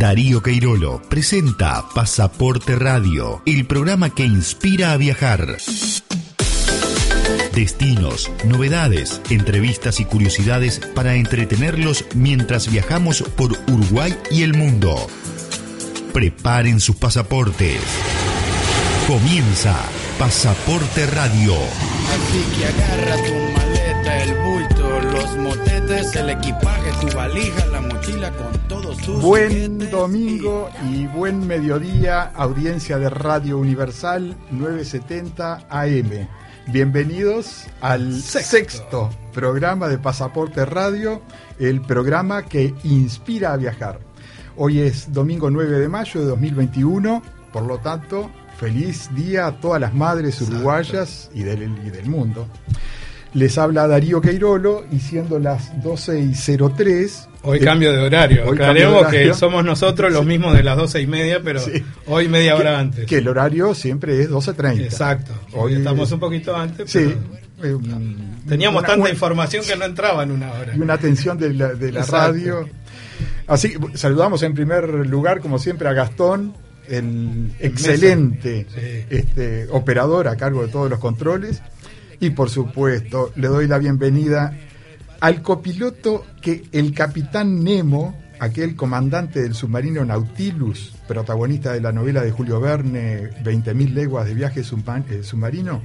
Darío Queirolo presenta Pasaporte Radio, el programa que inspira a viajar. Destinos, novedades, entrevistas y curiosidades para entretenerlos mientras viajamos por Uruguay y el mundo. Preparen sus pasaportes. Comienza Pasaporte Radio. Así que agarra tu maleta, el bulto, los motetes, el equipaje, tu valija, la mochila con todos tus Buen domingo y buen mediodía, audiencia de Radio Universal 970 AM. Bienvenidos al sexto. programa de Pasaporte Radio, el programa que inspira a viajar. Hoy es domingo 9 de mayo de 2021, por lo tanto, feliz día a todas las madres uruguayas y del, y del mundo. Les habla Darío Queirolo y siendo las 12 y 03. Hoy cambio de horario. hoy Aclaremos cambio de horario. que somos nosotros los mismos de las doce y media, pero Sí. hoy media hora que, antes. que el horario siempre es 12.30. Exacto. Hoy estamos es- un poquito antes, Sí. pero eh, teníamos una- tanta una- información que no entraba en una hora. y una atención de la, de la radio. Así saludamos en primer lugar, como siempre, a Gastón, el excelente Sí. este, operador a cargo de todos los controles. Y por supuesto, le doy la bienvenida al copiloto que el capitán Nemo, aquel comandante del submarino Nautilus, protagonista de la novela de Julio Verne, 20.000 leguas de viaje eh, submarino,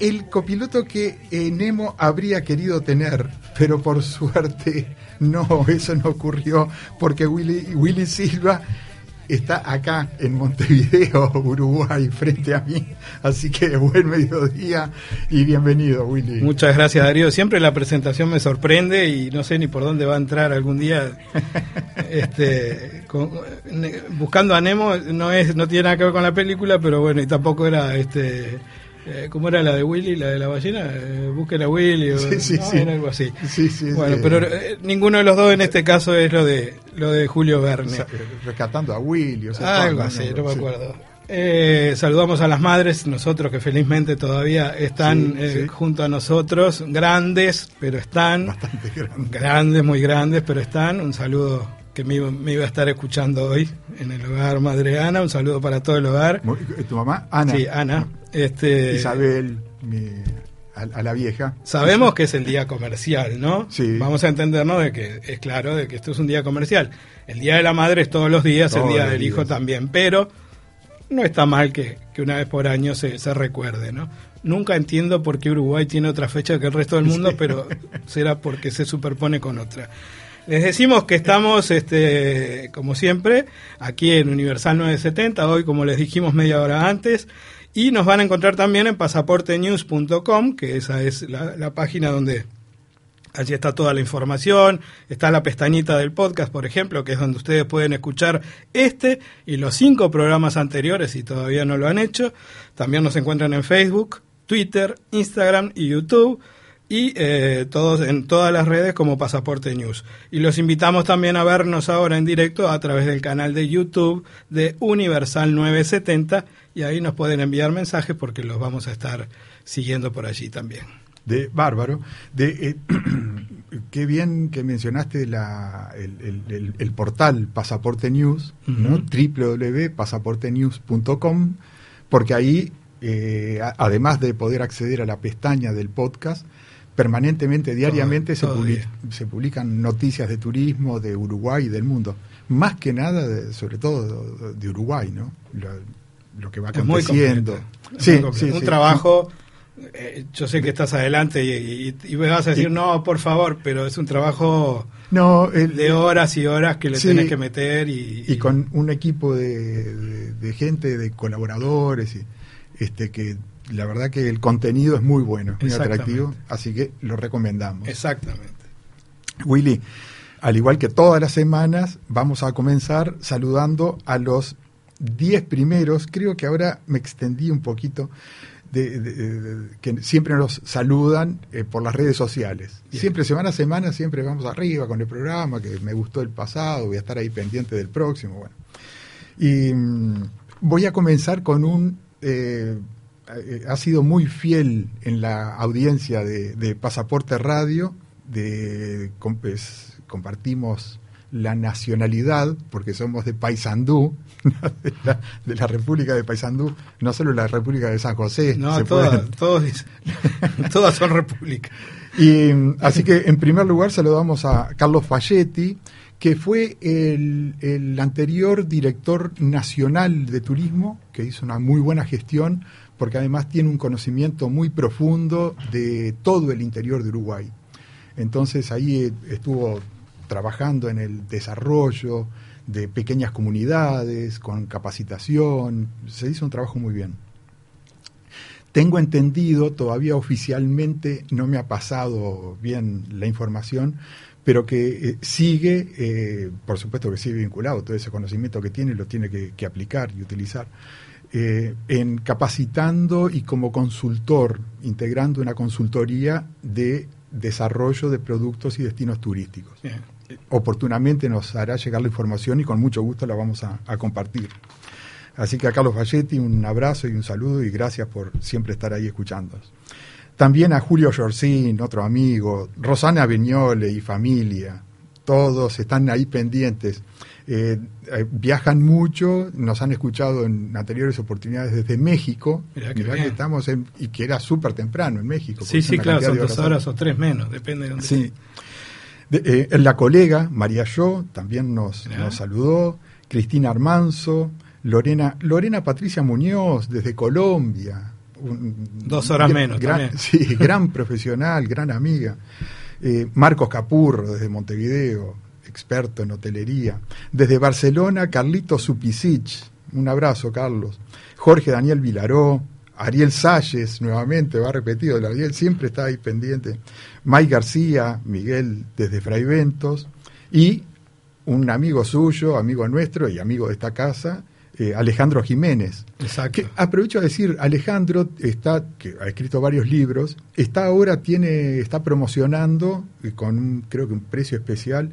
el copiloto que eh, Nemo habría querido tener, pero por suerte no, eso no ocurrió porque Willy, Willy Silva está acá en Montevideo, Uruguay, frente a mí. Así que buen mediodía y bienvenido, Willy. Muchas gracias, Darío. Siempre la presentación me sorprende y no sé ni por dónde va a entrar algún día. este, con- buscando a Nemo no es no tiene nada que ver con la película, pero bueno, y tampoco era este. Eh, ¿Cómo era la de Willy, la de la ballena? Eh, busquen a Willy o Sí, sí, no, sí. era algo así. Sí, sí, bueno, pero eh, ninguno de los dos en este caso es lo de lo de Julio Verne. Sa- Rescatando a Willy. O sea, Algo todo, así, no me acuerdo. Eh, saludamos a las madres, nosotros que felizmente todavía están Sí, eh, junto a nosotros, grandes, pero están, Bastante grande. grandes, muy grandes, pero están. Un saludo que me iba, me iba a estar escuchando hoy en el hogar Madre Ana, un saludo para todo el hogar. ¿Tu mamá? Ana. Sí, Ana. Este, Isabel, mi- a, a la vieja. Sabemos que es el día comercial, ¿no? Sí. Vamos a entendernos de que es claro de que esto es un día comercial. El día de la madre es todos los días, Todos el día del hijo también, pero no está mal que, que una vez por año se, se recuerde, ¿no? Nunca entiendo por qué Uruguay tiene otra fecha que el resto del mundo, Sí. pero será porque se superpone con otra. Les decimos que estamos, este, como siempre, aquí en Universal 970, hoy como les dijimos media hora antes, y nos van a encontrar también en pasaportenews.com, que esa es la, la página donde allí está toda la información, está la pestañita del podcast, por ejemplo, que es donde ustedes pueden escuchar este y los cinco programas anteriores si todavía no lo han hecho. También nos encuentran en Facebook, Twitter, Instagram y YouTube y eh, todos en todas las redes como Pasaporte News. Y los invitamos también a vernos ahora en directo a través del canal de YouTube de Universal 970 y ahí nos pueden enviar mensajes porque los vamos a estar siguiendo por allí también. de Bárbaro. De, eh, qué bien que mencionaste la, el, el- el- el portal Pasaporte News, ¿no? Ujú. www.pasaportenews.com, porque ahí, eh, además de poder acceder a la pestaña del podcast, permanentemente, diariamente se, todo se publican noticias de turismo de Uruguay y del mundo. Más que nada, de- sobre todo de Uruguay, ¿no? Lo, lo que va aconteciendo. completo. Es Sí, sí, un sí. trabajo, eh, yo sé que estás adelante y, y- y me vas a decir, Y- no, por favor, pero es un trabajo No, el- de horas y horas que le Sí. tenés que meter y, con un equipo de, de- de gente, de colaboradores, este que la verdad que el contenido es muy bueno, muy Exactamente. atractivo, así que lo recomendamos. Exactamente. Willy, Al igual que todas las semanas, vamos a comenzar saludando a los 10 primeros. Creo que ahora me extendí un poquito. De, que siempre nos saludan eh, por las redes sociales. Siempre semana a semana, siempre vamos arriba con el programa, que me gustó el pasado, voy a estar ahí pendiente del próximo. Bueno. Y mm, voy a comenzar con un... Eh, ha sido muy fiel en la audiencia de, Pasaporte Radio, de, compartimos la nacionalidad, porque somos de Paysandú, de la, República de Paysandú, no solo la República de San José. No, todas, todas son repúblicas. Y, así que, en primer lugar, saludamos a Carlos Falletti, que fue el, el, anterior director nacional de turismo, que hizo una muy buena gestión, porque además tiene un conocimiento muy profundo de todo el interior de Uruguay. Entonces ahí estuvo trabajando en el desarrollo de pequeñas comunidades, con capacitación, se hizo un trabajo muy bien. Tengo entendido, todavía oficialmente no me ha pasado bien la información, pero que eh, sigue, eh, por supuesto que sigue vinculado, todo ese conocimiento que tiene lo tiene que, aplicar y utilizar, eh, en capacitando y como consultor, integrando una consultoría de desarrollo de productos y destinos turísticos. Oportunamente nos hará llegar la información y con mucho gusto la vamos a, compartir. Así que a Carlos Valletti un abrazo y un saludo y gracias por siempre estar ahí escuchándonos. También a Julio Giorcín, otro amigo, Rosana Viñole y familia, todos están ahí pendientes. Eh, eh, viajan mucho, nos han escuchado en anteriores oportunidades desde México, mirá que, estamos en, y que era súper temprano en México. Sí, sí, claro, son dos horas o tres menos, depende de dónde Sí. Eh, la colega, María Yo, también nos, nos saludó, Cristina Armanzo, Lorena, Lorena Patricia Muñoz, desde Colombia. dos horas menos. Gran, sí, gran profesional, gran amiga. Marcos Capurro, desde Montevideo experto en hotelería. Desde Barcelona, Carlito Supisic. Un abrazo, Carlos. Jorge Daniel Vilaró. Ariel Salles, nuevamente, va repetido, el Ariel siempre está ahí pendiente. Mike García, Miguel desde Fraiventos. Y un amigo suyo, amigo nuestro y amigo de esta casa, eh, Alejandro Jiménez. Exacto. aprovecho a decir, Alejandro está, que ha escrito varios libros, está ahora, tiene, está promocionando eh, con creo que un precio especial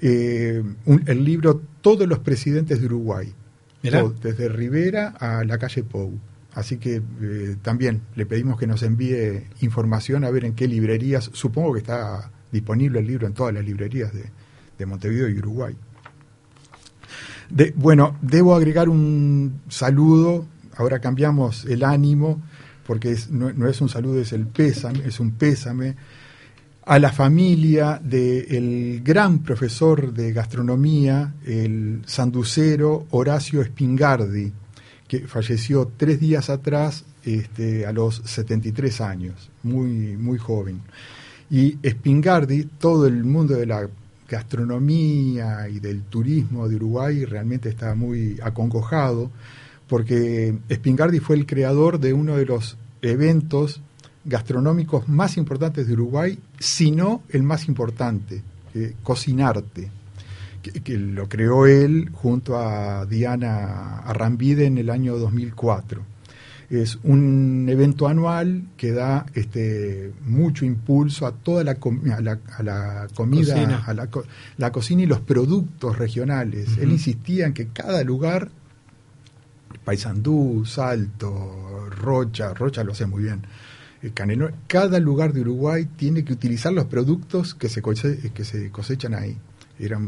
eh, el libro Todos los presidentes de Uruguay, desde Rivera a la calle Pou. Así que eh, también le pedimos que nos envíe información a ver en qué librerías, supongo que está disponible el libro en todas las librerías de, Montevideo y Uruguay. bueno, debo agregar un saludo, ahora cambiamos el ánimo, porque no, es un saludo, es el pésame, es un pésame a la familia del gran profesor de gastronomía, el sanducero Horacio Spingardi, que falleció tres días atrás este, a los 73 años, muy, muy joven. Y Spingardi, todo el mundo de la gastronomía y del turismo de Uruguay realmente está muy acongojado, porque Spingardi fue el creador de uno de los eventos gastronómicos más importantes de Uruguay, sino el más importante, Cocinarte, que, lo creó él junto a Diana Arrambide en el año 2004. Es un evento anual que da este, mucho impulso a toda la, a la, comida, a la, cocina y los productos regionales. Él insistía en que cada lugar, Paysandú, Salto, Rocha, Rocha lo hace muy bien, cada lugar de Uruguay tiene que utilizar los productos que se, que se cosechan ahí. Era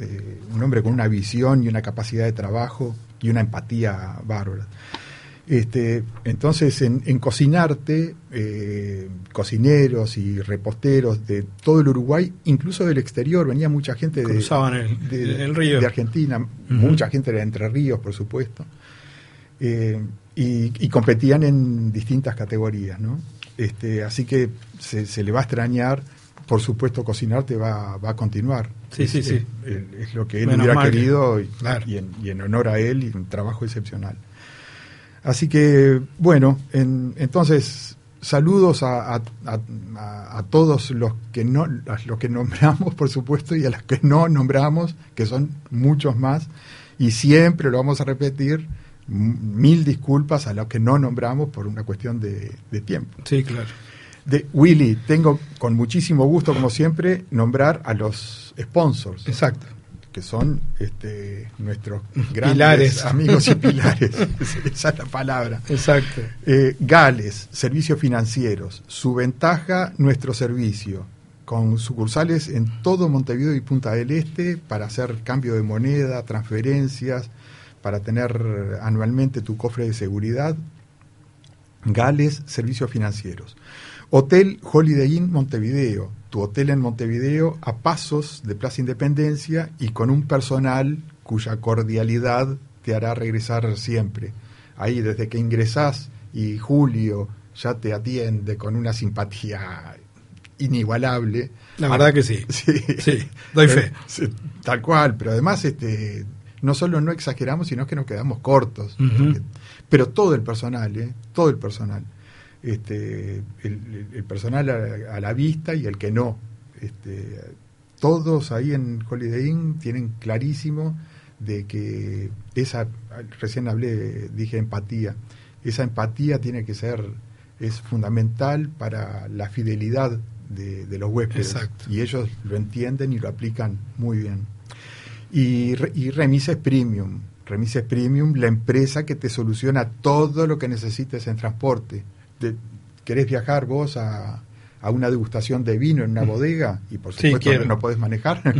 eh, un, hombre con una visión y una capacidad de trabajo y una empatía bárbara. Este, entonces, en, Cocinarte, eh, cocineros y reposteros de todo el Uruguay, incluso del exterior, venía mucha gente de, el, río. de Argentina, mucha gente de Entre Ríos, por supuesto. Eh, y, competían en distintas categorías, ¿no? Este, así que se, le va a extrañar, por supuesto, cocinarte va, va a continuar. Sí, sí, sí. Es, lo que él hubiera querido y, en, honor a él y un trabajo excepcional. Así que, bueno, entonces saludos a, a- a- a todos los que no a los que nombramos por supuesto y a los que no nombramos que son muchos más y siempre lo vamos a repetir mil disculpas a los que no nombramos por una cuestión de, de tiempo Sí, claro. De Willy tengo con muchísimo gusto como siempre nombrar a los sponsors Exacto. que son este, nuestros grandes Pilares. amigos y pilares esa es la palabra Exacto. eh, Gales, servicios financieros. Su ventaja, nuestro servicio. Con sucursales en todo Montevideo y Punta del Este para hacer cambio de moneda, transferencias, para tener anualmente tu cofre de seguridad. Gales, servicios financieros. Hotel Holiday Inn Montevideo. Tu hotel en Montevideo a pasos de Plaza Independencia y con un personal cuya cordialidad te hará regresar siempre. Ahí desde que ingresás y Julio ya te atiende con una simpatía inigualable. La verdad que sí. Sí, Sí, doy fe. Sí, Tal cual, pero además este no solo no exageramos, sino que nos quedamos cortos. Pero todo el personal, ¿eh? todo el personal. Este, el, el personal a, a la vista y el que no. Este, todos ahí en Holiday Inn tienen clarísimo de que esa, recién hablé, dije empatía, esa empatía tiene que ser, es fundamental para la fidelidad de, de los huéspedes. Exacto. Y ellos lo entienden y lo aplican muy bien. Y, y Remises Premium. Remises Premium, la empresa que te soluciona todo lo que necesites en transporte. Te- ¿Querés viajar vos a, a una degustación de vino en una bodega? Y por Sí, supuesto quiero. no podés manejar.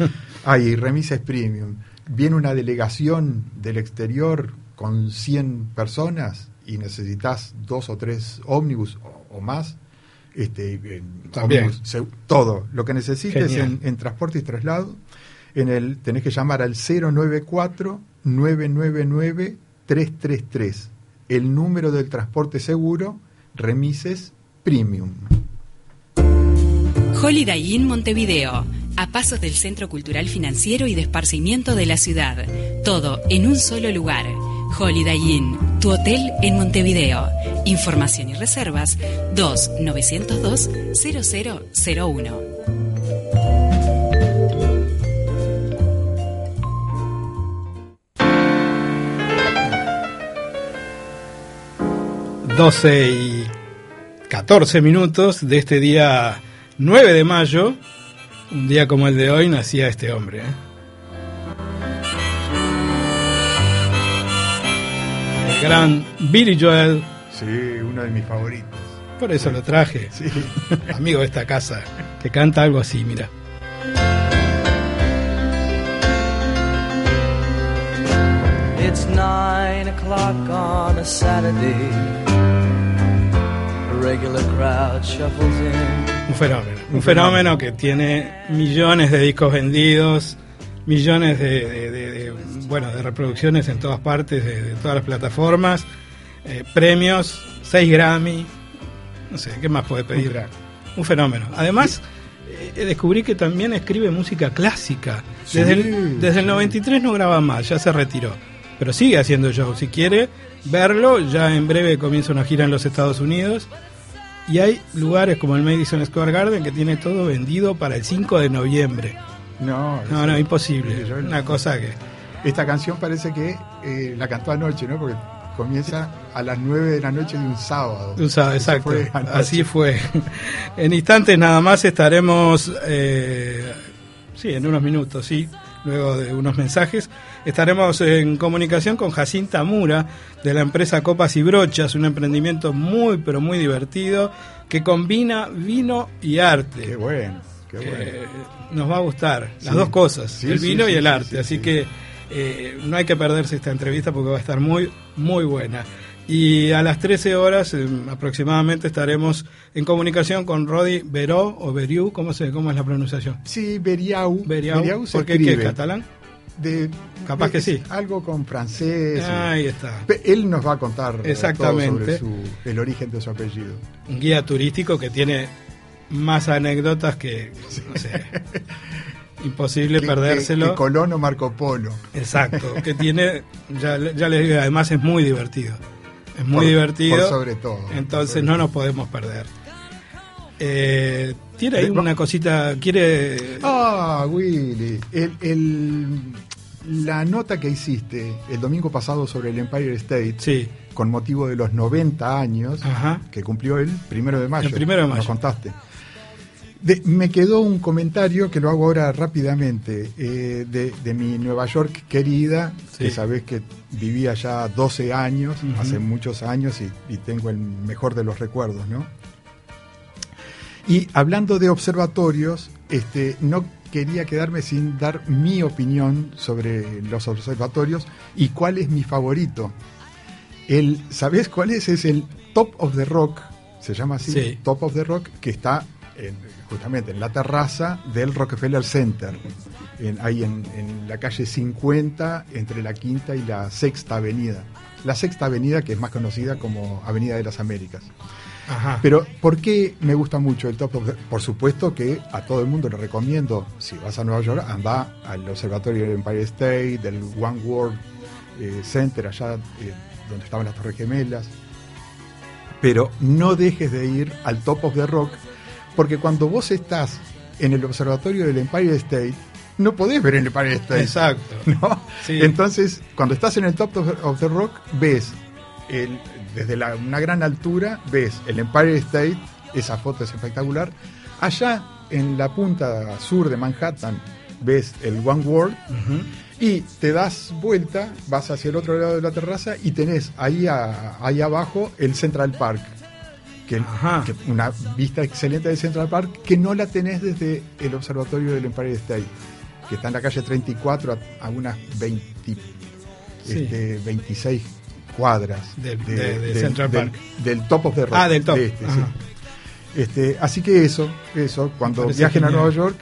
Hay Remises Premium. Viene una delegación del exterior con 100 personas y necesitas dos o tres ómnibus o, o más. Este, en También. ómnibus, se- todo lo que necesites en, en transporte y traslado. En el tenés que llamar al 094 999 333. El número del transporte seguro, remises premium. Holiday Inn Montevideo, a pasos del Centro Cultural Financiero y de Esparcimiento de la ciudad. Todo en un solo lugar. Holiday Inn, tu hotel en Montevideo. Información y reservas 2 902 0001. Doce y 14 minutos de este día 9 de mayo, un día como el de hoy, nacía este hombre. ¿eh? El gran Billy Joel, Sí, uno de mis favoritos. por eso lo traje, Sí. amigo de esta casa, que canta algo así, mira. It's nine o'clock on a Saturday. Un fenómeno, un fenómeno que tiene millones de discos vendidos, millones de, de- de- de, bueno, de reproducciones en todas partes, de, de todas las plataformas, eh, premios, 6 Grammy, no sé, ¿qué más puede pedir? Un fenómeno. Además, eh, descubrí que también escribe música clásica. Desde, Sí, el, desde el sí. 93 no graba más, ya se retiró. Pero sigue haciendo shows. Si quiere verlo, ya en breve comienza una gira en los Estados Unidos. Y hay lugares como el Madison Square Garden que tiene todo vendido para el 5 de noviembre. No, No, no, imposible. Yo- Una cosa que... Esta canción parece que eh, la cantó anoche, ¿no? Porque comienza a las 9 de la noche de un sábado. Sabes, Eso exacto. fue. Así fue. En instantes nada más estaremos, eh, sí, en unos minutos, sí, luego de unos mensajes, estaremos en comunicación con Jacinta Mura de la empresa Copas y Brochas, un emprendimiento muy, pero muy divertido que combina vino y arte. Qué bueno, qué que bueno. nos va a gustar las dos cosas, Sí, el vino sí, y el arte. sí, Así sí. que eh, no hay que perderse esta entrevista porque va a estar muy, muy buena. Y a las 13 horas eh, aproximadamente estaremos en comunicación con Rodi Veró o Beriu, ¿cómo, se, ¿cómo es la pronunciación? Sí, Beriau. Beriau, se ¿por qué? ¿Qué es catalán? De- Capaz de- que sí. Algo con francés. Ahí está. Él nos va a contar eh, Exactamente. todo sobre su- el origen de su apellido. Un guía turístico que tiene más anécdotas que, no sé, imposible Que- perdérselo. Que, que Colón o Marco Polo. Exacto, que tiene, ya, ya les digo, además es muy divertido. Es muy Por- divertido. por sobre todo. Entonces Sobre no todo. nos podemos perder. Eh, Tiene ahí Eh, una cosita, quiere... Ah, Willy, el, el- la nota que hiciste el domingo pasado sobre el Empire State, Sí, con motivo de los 90 años, Ajá. que cumplió el primero de mayo. El primero de Nos mayo. contaste. De- me quedó un comentario que lo hago ahora rápidamente, eh, de, de mi Nueva York querida, Sí. que sabés que vivía ya 12 años, hace muchos años, y, y tengo el mejor de los recuerdos, ¿no? Y hablando de observatorios, este, no quería quedarme sin dar mi opinión sobre los observatorios y cuál es mi favorito. El, ¿Sabés cuál es? Es el Top of the Rock, se llama así, Sí. Top of the Rock, que está en- justamente en la terraza del Rockefeller Center, en- ahí en, en la calle 50, entre la Quinta y la Sexta Avenida. La Sexta Avenida, que es más conocida como Avenida de las Américas. Ajá. Pero, ¿por qué me gusta mucho el Top of the Por supuesto que a todo el mundo le recomiendo, si vas a Nueva York, anda al observatorio del Empire State, del One World eh, Center, allá eh, donde estaban las Torres Gemelas. Pero no dejes de ir al Top of the Rock, porque cuando vos estás en el observatorio del Empire State, no podés ver el Empire State. Exacto. ¿no? Sí. Entonces, cuando estás en el top of the rock, ves el, desde la- una gran altura, ves el Empire State, esa foto es espectacular. Allá en la punta sur de Manhattan, ves el One World y te das vuelta, vas hacia el otro lado de la terraza y tenés ahí, a- ahí abajo el Central Park. Que, que una vista excelente del Central Park que no la tenés desde el observatorio del Empire State, que está en la calle 34 a, a unas 20, Sí. este, 26 cuadras Del- de- de Central del- Park. del top of the rock. Ah, del top. de este, sí. Este, así que eso, eso, cuando viajen a genial. Nueva York,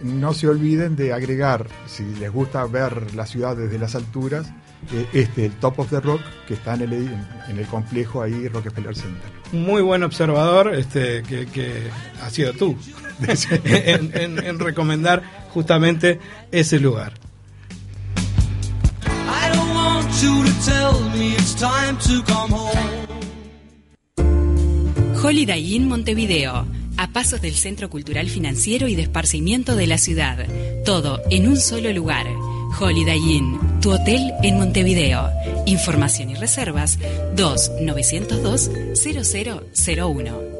no se olviden de agregar, si les gusta ver la ciudad desde las alturas, eh, este, el Top of the Rock, que está en el, en, el complejo ahí, Rockefeller Center. Muy buen observador este, que, que ha sido tú en, en- en recomendar justamente ese lugar. Tell me it's time to come home. Holiday Inn Montevideo, a pasos del Centro Cultural Financiero y de Esparcimiento de la ciudad. Todo en un solo lugar. Holiday Inn, tu hotel en Montevideo. Información y reservas 2-902-0001.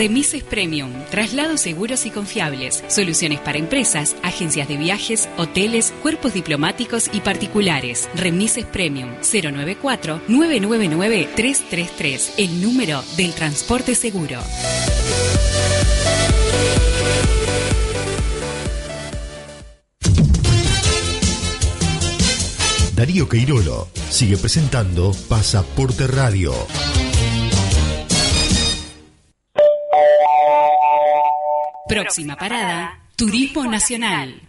Remises Premium, traslados seguros y confiables, soluciones para empresas, agencias de viajes, hoteles, cuerpos diplomáticos y particulares. Remises Premium 094-999-333, el número del transporte seguro. Darío Queirolo sigue presentando Pasaporte Radio. Próxima parada, Turismo Nacional.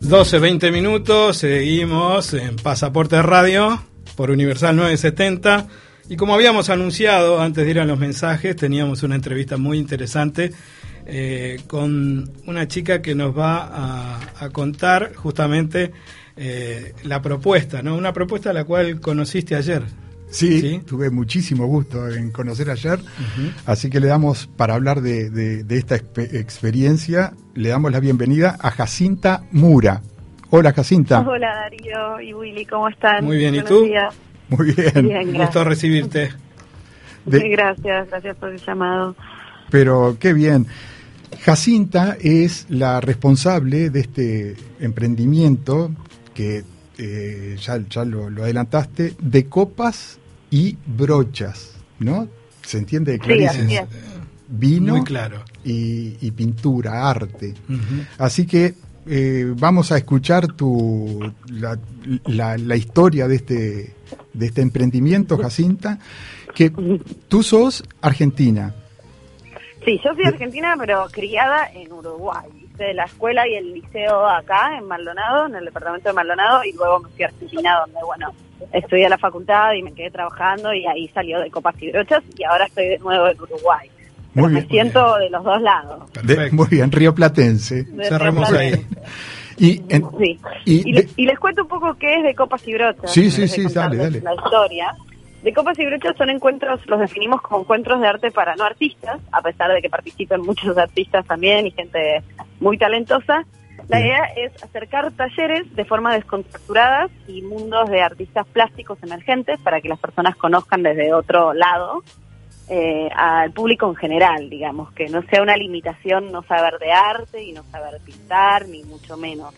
Doce, 20 minutos, seguimos en Pasaporte Radio por Universal 970. Y como habíamos anunciado antes de ir a los mensajes, teníamos una entrevista muy interesante eh, con una chica que nos va a, a contar justamente eh, la propuesta, ¿no? Una propuesta a la cual conociste ayer. Sí, Sí. tuve muchísimo gusto en conocer ayer, así que le damos, para hablar de, de- de esta expe- experiencia, le damos la bienvenida a Jacinta Mura. Hola Jacinta. Hola Darío y Willy, ¿cómo están? Muy bien, ¿y Buenos tú? días. Muy bien. Bien, Un gusto recibirte. De- Sí, gracias, gracias por el llamado. Pero qué bien. Jacinta es la responsable de este emprendimiento que eh, ya, ya lo, lo adelantaste, de copas y brochas, ¿no? Se entiende Sí, clarísimo. así es. Vino Muy claro. y, y pintura, arte. Así que eh, vamos a escuchar tu, la, la- la historia de este, de este emprendimiento, Jacinta, que tú sos argentina. Sí, yo soy argentina, pero criada en Uruguay. Hice la escuela y el liceo acá, en Maldonado, en el departamento de Maldonado, y luego me fui a Argentina, donde, bueno, estudié la facultad y me quedé trabajando, y ahí salió de Copas y Brochas, y ahora estoy de nuevo en Uruguay. Me bien. siento de los dos lados. De- muy bien, Río Platense. De Río ahí. Y, en- Sí. y Y, de- le- y les cuento un poco qué es de Copas y Brochas. Sí, sí, sí, dale, dale. La historia. De Copas y Brochas son encuentros, los definimos como encuentros de arte para no artistas, a pesar de que participen muchos artistas también y gente muy talentosa. La Bien. idea es acercar talleres de forma descontracturada y mundos de artistas plásticos emergentes para que las personas conozcan desde otro lado eh, al público en general, digamos, que no sea una limitación no saber de arte y no saber pintar, ni mucho menos.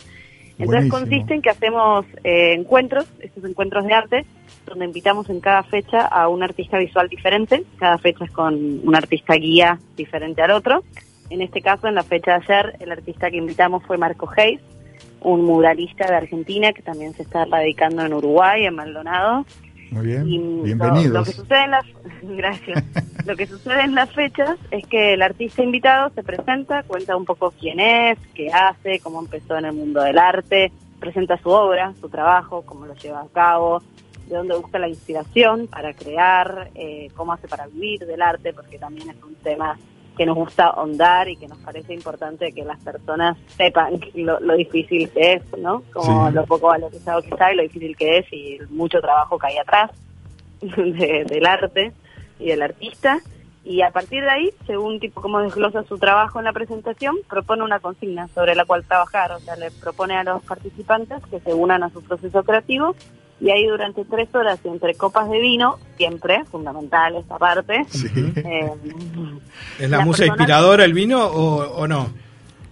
Entonces Buenísimo. consiste en que hacemos eh, encuentros, estos encuentros de arte, donde invitamos en cada fecha a un artista visual diferente, cada fecha es con un artista guía diferente al otro. En este caso, en la fecha de ayer, el artista que invitamos fue Marco Hayes, un muralista de Argentina que también se está radicando en Uruguay, en Maldonado. Muy bien, Y lo- Lo, bienvenidos. que sucede en las gracias. lo que sucede en las fechas es que el artista invitado se presenta, cuenta un poco quién es, qué hace, cómo empezó en el mundo del arte, presenta su obra, su trabajo, cómo lo lleva a cabo, de dónde busca la inspiración para crear, eh, cómo hace para vivir del arte, porque también es un tema que nos gusta ahondar y que nos parece importante que las personas sepan lo, lo difícil que es, ¿no? Como Sí. lo poco valorizado que está y lo difícil que es y el mucho trabajo que hay atrás de- del arte y del artista. Y a partir de ahí, según tipo cómo desglosa su trabajo en la presentación, propone una consigna sobre la cual trabajar. O sea, le propone a los participantes que se unan a su proceso creativo y ahí durante tres horas y entre copas de vino, siempre, fundamental esta parte, Sí, eh, ¿Es la Las musa inspiradora el vino o, o no?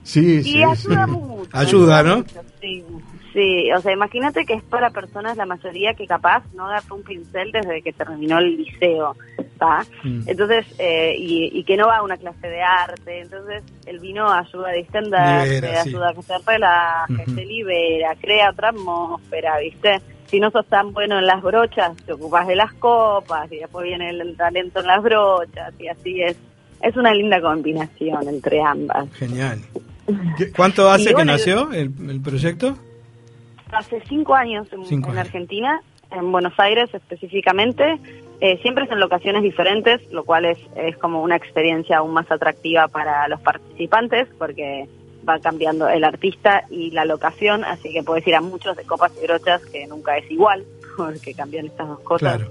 sí, sí, Y ayuda sí. mucho. Ayuda, ¿no? mucho, Sí, sí, o sea, imagínate que es para personas, la mayoría que capaz no agarró un pincel desde que terminó el liceo, ¿está? Mm. Entonces, eh, y, y que no va a una clase de arte, entonces el vino ayuda a Libera, sí. ayuda a que se relaje, se libera, crea otra atmósfera, ¿viste? Si no sos tan bueno en las brochas, te ocupas de las copas y después viene el talento en las brochas y así es. Es una linda combinación entre ambas. Genial. ¿Cuánto hace que nació el, el proyecto? Hace cinco años en, Cinco en. Argentina, en Buenos Aires específicamente. Eh, siempre es en locaciones diferentes, lo cual es, es como una experiencia aún más atractiva para los participantes, porque va cambiando el artista y la locación, así que puedes ir a muchos de copas y brochas que nunca es igual, porque cambian estas dos cosas. Claro.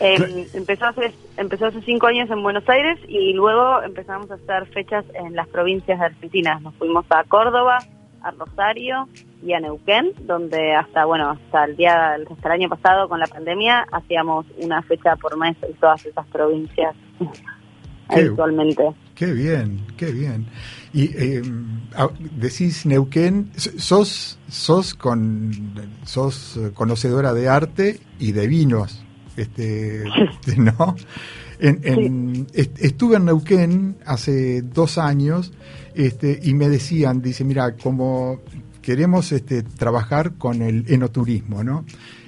Eh, empezó, hace, empezó hace cinco años en Buenos Aires y luego empezamos a hacer fechas en las provincias de Argentina. Nos fuimos a Córdoba, a Rosario y a Neuquén, donde hasta bueno hasta el día hasta el año pasado con la pandemia hacíamos una fecha por mes en todas esas provincias Qué- habitualmente. Qué bien, qué bien. Y eh, decís Neuquén, sos sos con sos conocedora de arte y de vinos, este, ¿no? En- en- est- estuve en Neuquén hace dos años, este, y me decían, dice, mira, como queremos este, trabajar con el enoturismo, ¿no?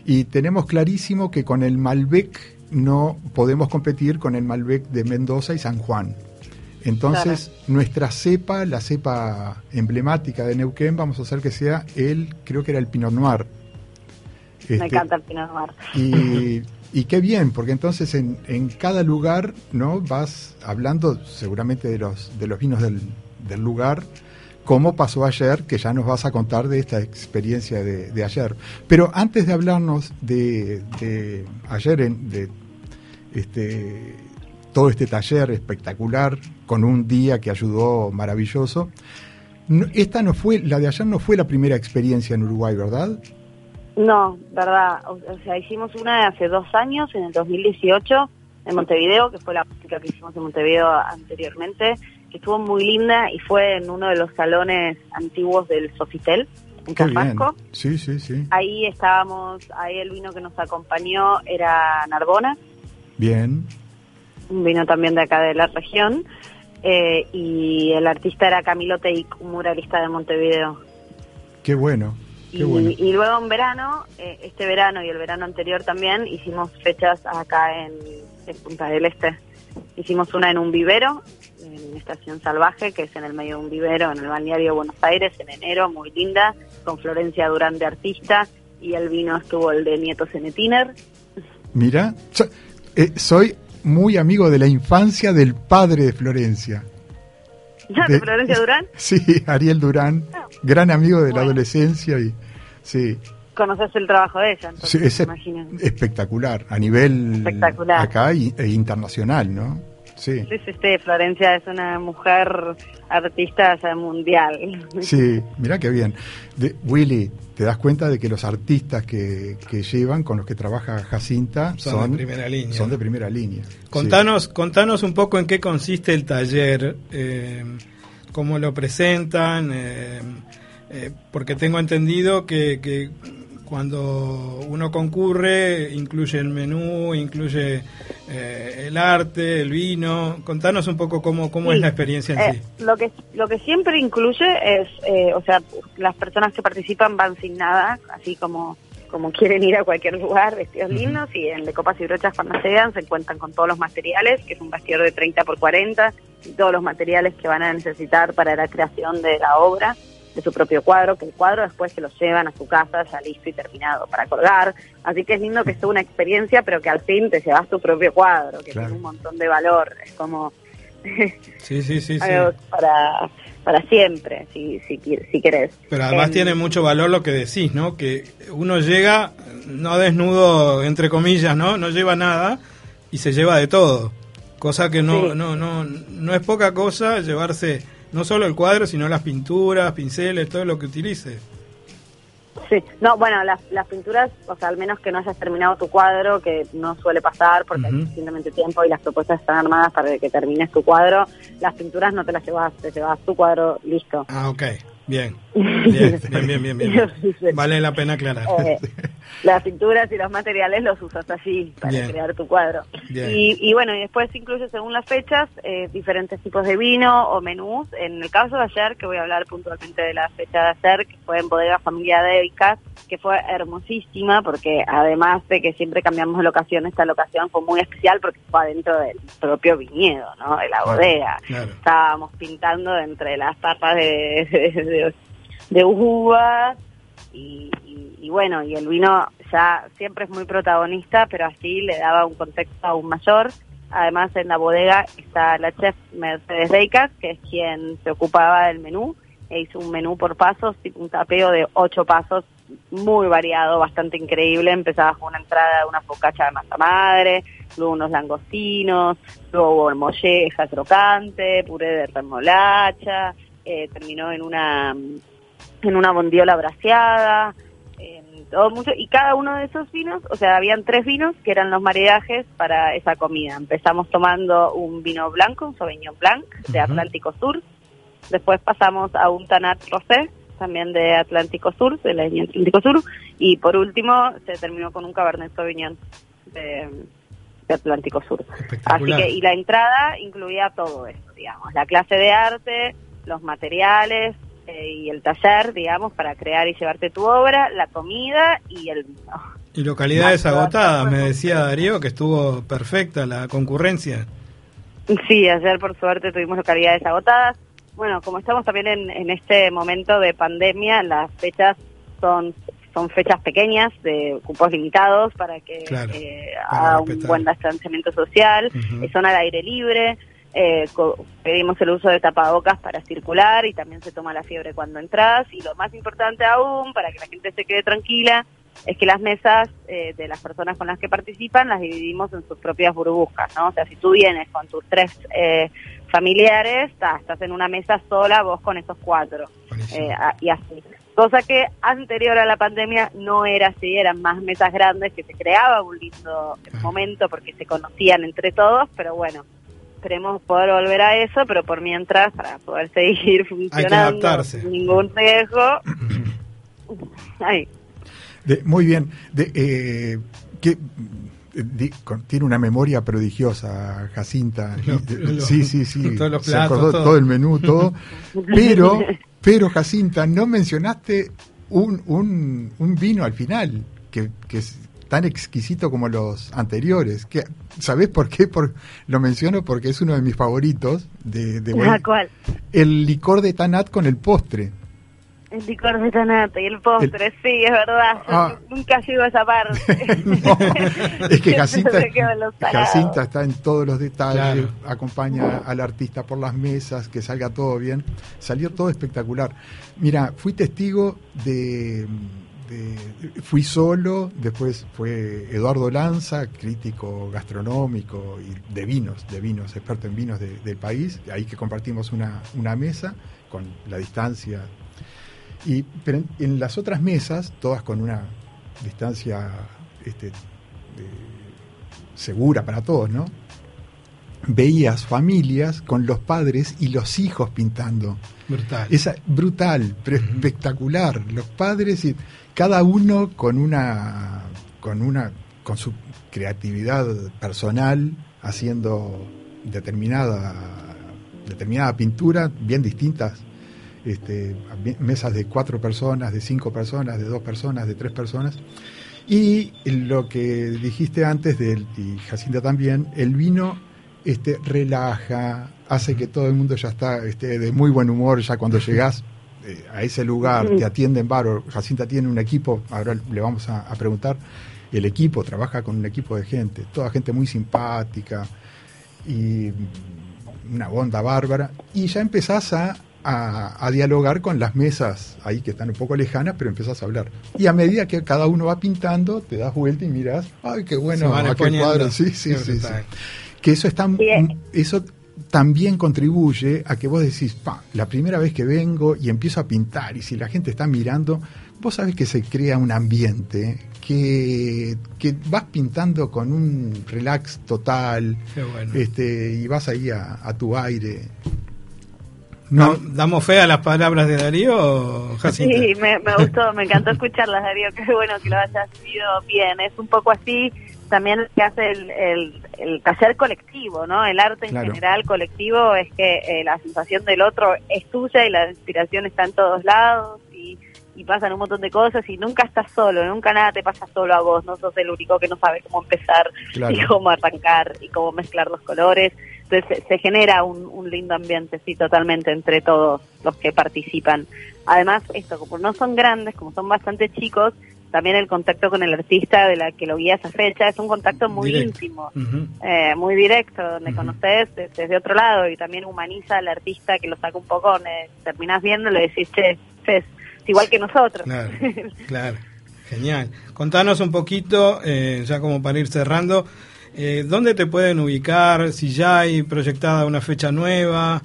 Y tenemos clarísimo que con el Malbec no podemos competir con el Malbec de Mendoza y San Juan. Entonces, nuestra cepa, la cepa emblemática de Neuquén, vamos a hacer que sea el, creo que era el Pinot Noir. Me Este, encanta el Pinot Noir. y, y qué bien, porque entonces en, en cada lugar no vas hablando seguramente de los, de los vinos del, del lugar, como pasó ayer, que ya nos vas a contar de esta experiencia de, de ayer. Pero antes de hablarnos de, de ayer, en, de este, todo este taller espectacular, con un día que ayudó maravilloso, no- esta no fue, la de ayer no fue la primera experiencia en Uruguay, ¿verdad? No, verdad. O, o sea, hicimos una de hace dos años, en el 2018, en Montevideo, que fue la única que hicimos en Montevideo anteriormente, que estuvo muy linda y fue en uno de los salones antiguos del Sofitel, en. Carrasco. Sí, sí, sí. Ahí estábamos, ahí el vino que nos acompañó era Narbona, Bien. un vino también de acá de la región. eh, y el artista era Camilo Teik, un muralista de Montevideo. Qué bueno. Qué Y, bueno. y luego en verano, eh, este verano y el verano anterior también, hicimos fechas acá en, en Punta del Este. Hicimos una en un vivero, en Estación Salvaje, que es en el medio de un vivero, en el balneario de Buenos Aires, en enero, muy linda, con Florencia Durán de artista, y el vino estuvo el de Nieto Cenetiner. Mira, eh, soy muy amigo de la infancia del padre de Florencia. ¿Ya de Florencia Durán? Sí, Ariel Durán, gran amigo de la adolescencia y sí, Conoces el trabajo de ella, sí, entonces, es espectacular a nivel Espectacular. acá y- e internacional, ¿no? Sí, Sí, sí, sí, Florencia es una mujer artista o sea, mundial. sí, mira qué bien. De, Willy, te das cuenta de que los artistas que, que llevan, con los que trabaja Jacinta, Son son, de primera línea. Son de primera línea. Contanos, contanos un poco en qué consiste el taller, eh, cómo lo presentan, eh, eh, porque tengo entendido que, que cuando uno concurre incluye el menú, incluye eh, el arte, el vino. Contanos un poco cómo, cómo Sí. es la experiencia en Eh, sí. Lo que lo que siempre incluye es, eh, o sea, las personas que participan van sin nada, así como como quieren ir a cualquier lugar vestidos lindos y en de copas y brochas cuando llegan se encuentran con todos los materiales, que es un bastidor de 30 por 40 y todos los materiales que van a necesitar para la creación de la obra de su propio cuadro, que el cuadro después se lo llevan a su casa ya listo y terminado para colgar. Así que es lindo que sea una experiencia, pero que al fin te llevas tu propio cuadro, que Claro. tiene un montón de valor. Es como Sí, sí, sí, sí. para, para siempre, si, si, si querés. Pero además Em, tiene mucho valor lo que decís, ¿no? Que uno llega, no desnudo, entre comillas, ¿no? No lleva nada y se lleva de todo. Cosa que no, Sí. no, no, no es poca cosa llevarse no solo el cuadro, sino las pinturas, pinceles, todo lo que utilice. Sí, no, bueno, las, las pinturas, o sea, al menos que no hayas terminado tu cuadro, que no suele pasar porque hay suficientemente tiempo y las propuestas están armadas para que termines tu cuadro, las pinturas no te las llevas, te llevas tu cuadro listo. Ah, ok. Bien. Bien, bien, bien, bien. bien. Vale la pena aclarar. Eh, las pinturas y los materiales los usas así para Bien. crear tu cuadro. Y, y bueno, y después incluye según las fechas eh, diferentes tipos de vino o menús. En el caso de ayer, que voy a hablar puntualmente de la fecha de ayer, que fue en Bodega Familia Deicas, que fue hermosísima porque además de que siempre cambiamos de locación, esta locación fue muy especial porque fue adentro del propio viñedo, ¿no? De la Claro, bodega. claro. Estábamos pintando entre las tapas de, de, de- de uvas y, y- bueno, y el vino ya siempre es muy protagonista, pero así le daba un contexto aún mayor. Además, en la bodega está la chef Mercedes Reicas, que es quien se ocupaba del menú, e hizo un menú por pasos, un tapeo de ocho pasos, muy variado, bastante increíble. Empezaba con una entrada de una focacha de masa madre, luego unos langostinos, luego molleja crocante, puré de remolacha, eh, terminó en una en una bondiola braseada, en todo mucho, y cada uno de esos vinos, o sea, habían tres vinos que eran los maridajes para esa comida. Empezamos tomando un vino blanco, un Sauvignon Blanc de. Atlántico Sur, después pasamos a un Tanat Rosé, también de Atlántico Sur, de la línea Atlántico Sur, y por último se terminó con un Cabernet Sauvignon de, de Atlántico Sur. Así que, y la entrada incluía todo eso, digamos, la clase de arte, los materiales eh, y el taller, digamos, para crear y llevarte tu obra, la comida y el vino. Y localidades Más agotadas, me decía Darío que estuvo perfecta la concurrencia. Sí, ayer por suerte tuvimos localidades agotadas. Bueno, como estamos también en, en este momento de pandemia, las fechas son son fechas pequeñas de cupos limitados para que Claro, eh, para haga un buen distanciamiento social. Ujú. Eh, son al aire libre. Eh, pedimos el uso de tapabocas para circular y también se toma la fiebre cuando entras. Y lo más importante aún, para que la gente se quede tranquila, es que las mesas eh, de las personas con las que participan las dividimos en sus propias burbujas, ¿no? O sea, si tú vienes con tus tres eh, familiares, ta, estás en una mesa sola, vos con esos cuatro, eh, a- y así. Cosa que anterior a la pandemia no era así, eran más mesas grandes, que se creaba un lindo momento porque se conocían entre todos, pero bueno, esperemos poder volver a eso, pero por mientras, para poder seguir funcionando sin ningún riesgo, ay, De- muy bien. De, eh, que, tiene una memoria prodigiosa, Jacinta. Lo- Y- lo- sí, sí, sí. todos los Se acordó todo. todo el menú, todo. Pero, pero Jacinta, no mencionaste un, un, un vino al final, que, que es tan exquisito como los anteriores. Que, ¿Sabés por qué? Por, lo menciono porque es uno de mis favoritos. De, de buen- ¿Cuál? el licor de Tanat con el postre. El licor de tanata y el postre, sí, es verdad. Yo Ah. Nunca llego a esa parte. No, es que Jacinta. Jacinta está en todos los detalles, Claro. acompaña al artista por las mesas, que salga todo bien. Salió todo espectacular. Mira, fui testigo de, de- Fui solo, después fue Eduardo Lanza, crítico gastronómico y de vinos, de vinos, experto en vinos de- del país, ahí que compartimos una, una mesa con la distancia y, pero en, en las otras mesas, todas con una distancia este, segura para todos, ¿no? Veías familias con los padres y los hijos pintando. Brutal. Esa, brutal, pero espectacular. Los padres y cada uno con una, con una, con su creatividad personal, haciendo determinada, determinada pintura, bien distintas este, mesas de cuatro personas, de cinco personas, de dos personas, de tres personas. Y lo que dijiste antes, del, y Jacinta también, el vino este, relaja, hace que todo el mundo ya está este, de muy buen humor ya cuando llegas eh, a ese lugar, te atienden bárbaro. Jacinta tiene un equipo, ahora le vamos a, a preguntar, el equipo trabaja con un equipo de gente, toda gente muy simpática y una onda bárbara, y ya empezás a, a- a dialogar con las mesas ahí que están un poco lejanas, pero empezás a hablar. Y a medida que cada uno va pintando, te das vuelta y miras, ay, qué bueno, aquel exponiendo. cuadro, sí, sí, sí, sí. Que eso está, Bien. eso también contribuye a que vos decís, pa, la primera vez que vengo y empiezo a pintar, y si la gente está mirando, vos sabés que se crea un ambiente que, que vas pintando con un relax total, Qué bueno. este, y vas ahí a, a tu aire. No, ¿Damos fe a las palabras de Darío, Jacinta? Sí, me, me gustó, me encantó escucharlas, Darío. Qué bueno que lo hayas vivido bien. Es un poco así también lo que hace el, el, el taller colectivo, ¿no? El arte en Claro. general colectivo es que eh, la sensación del otro es tuya y la inspiración está en todos lados y, y pasan un montón de cosas y nunca estás solo, nunca nada te pasa solo a vos, no sos el único que no sabe cómo empezar Claro. y cómo arrancar y cómo mezclar los colores. Entonces se, se genera un, un lindo ambiente, sí, totalmente entre todos los que participan. Además, esto, como no son grandes, como son bastante chicos, también el contacto con el artista de la que lo guía esa fecha es un contacto muy Directo. íntimo, eh, muy directo, donde Ujú. conoces de- desde otro lado y también humaniza al artista que lo saca un poco, donde terminás viendo y le decís, che, che, es igual que nosotros. Claro, claro. Genial. Contanos un poquito, eh, ya como para ir cerrando, eh, ¿dónde te pueden ubicar? Si ya hay proyectada una fecha nueva.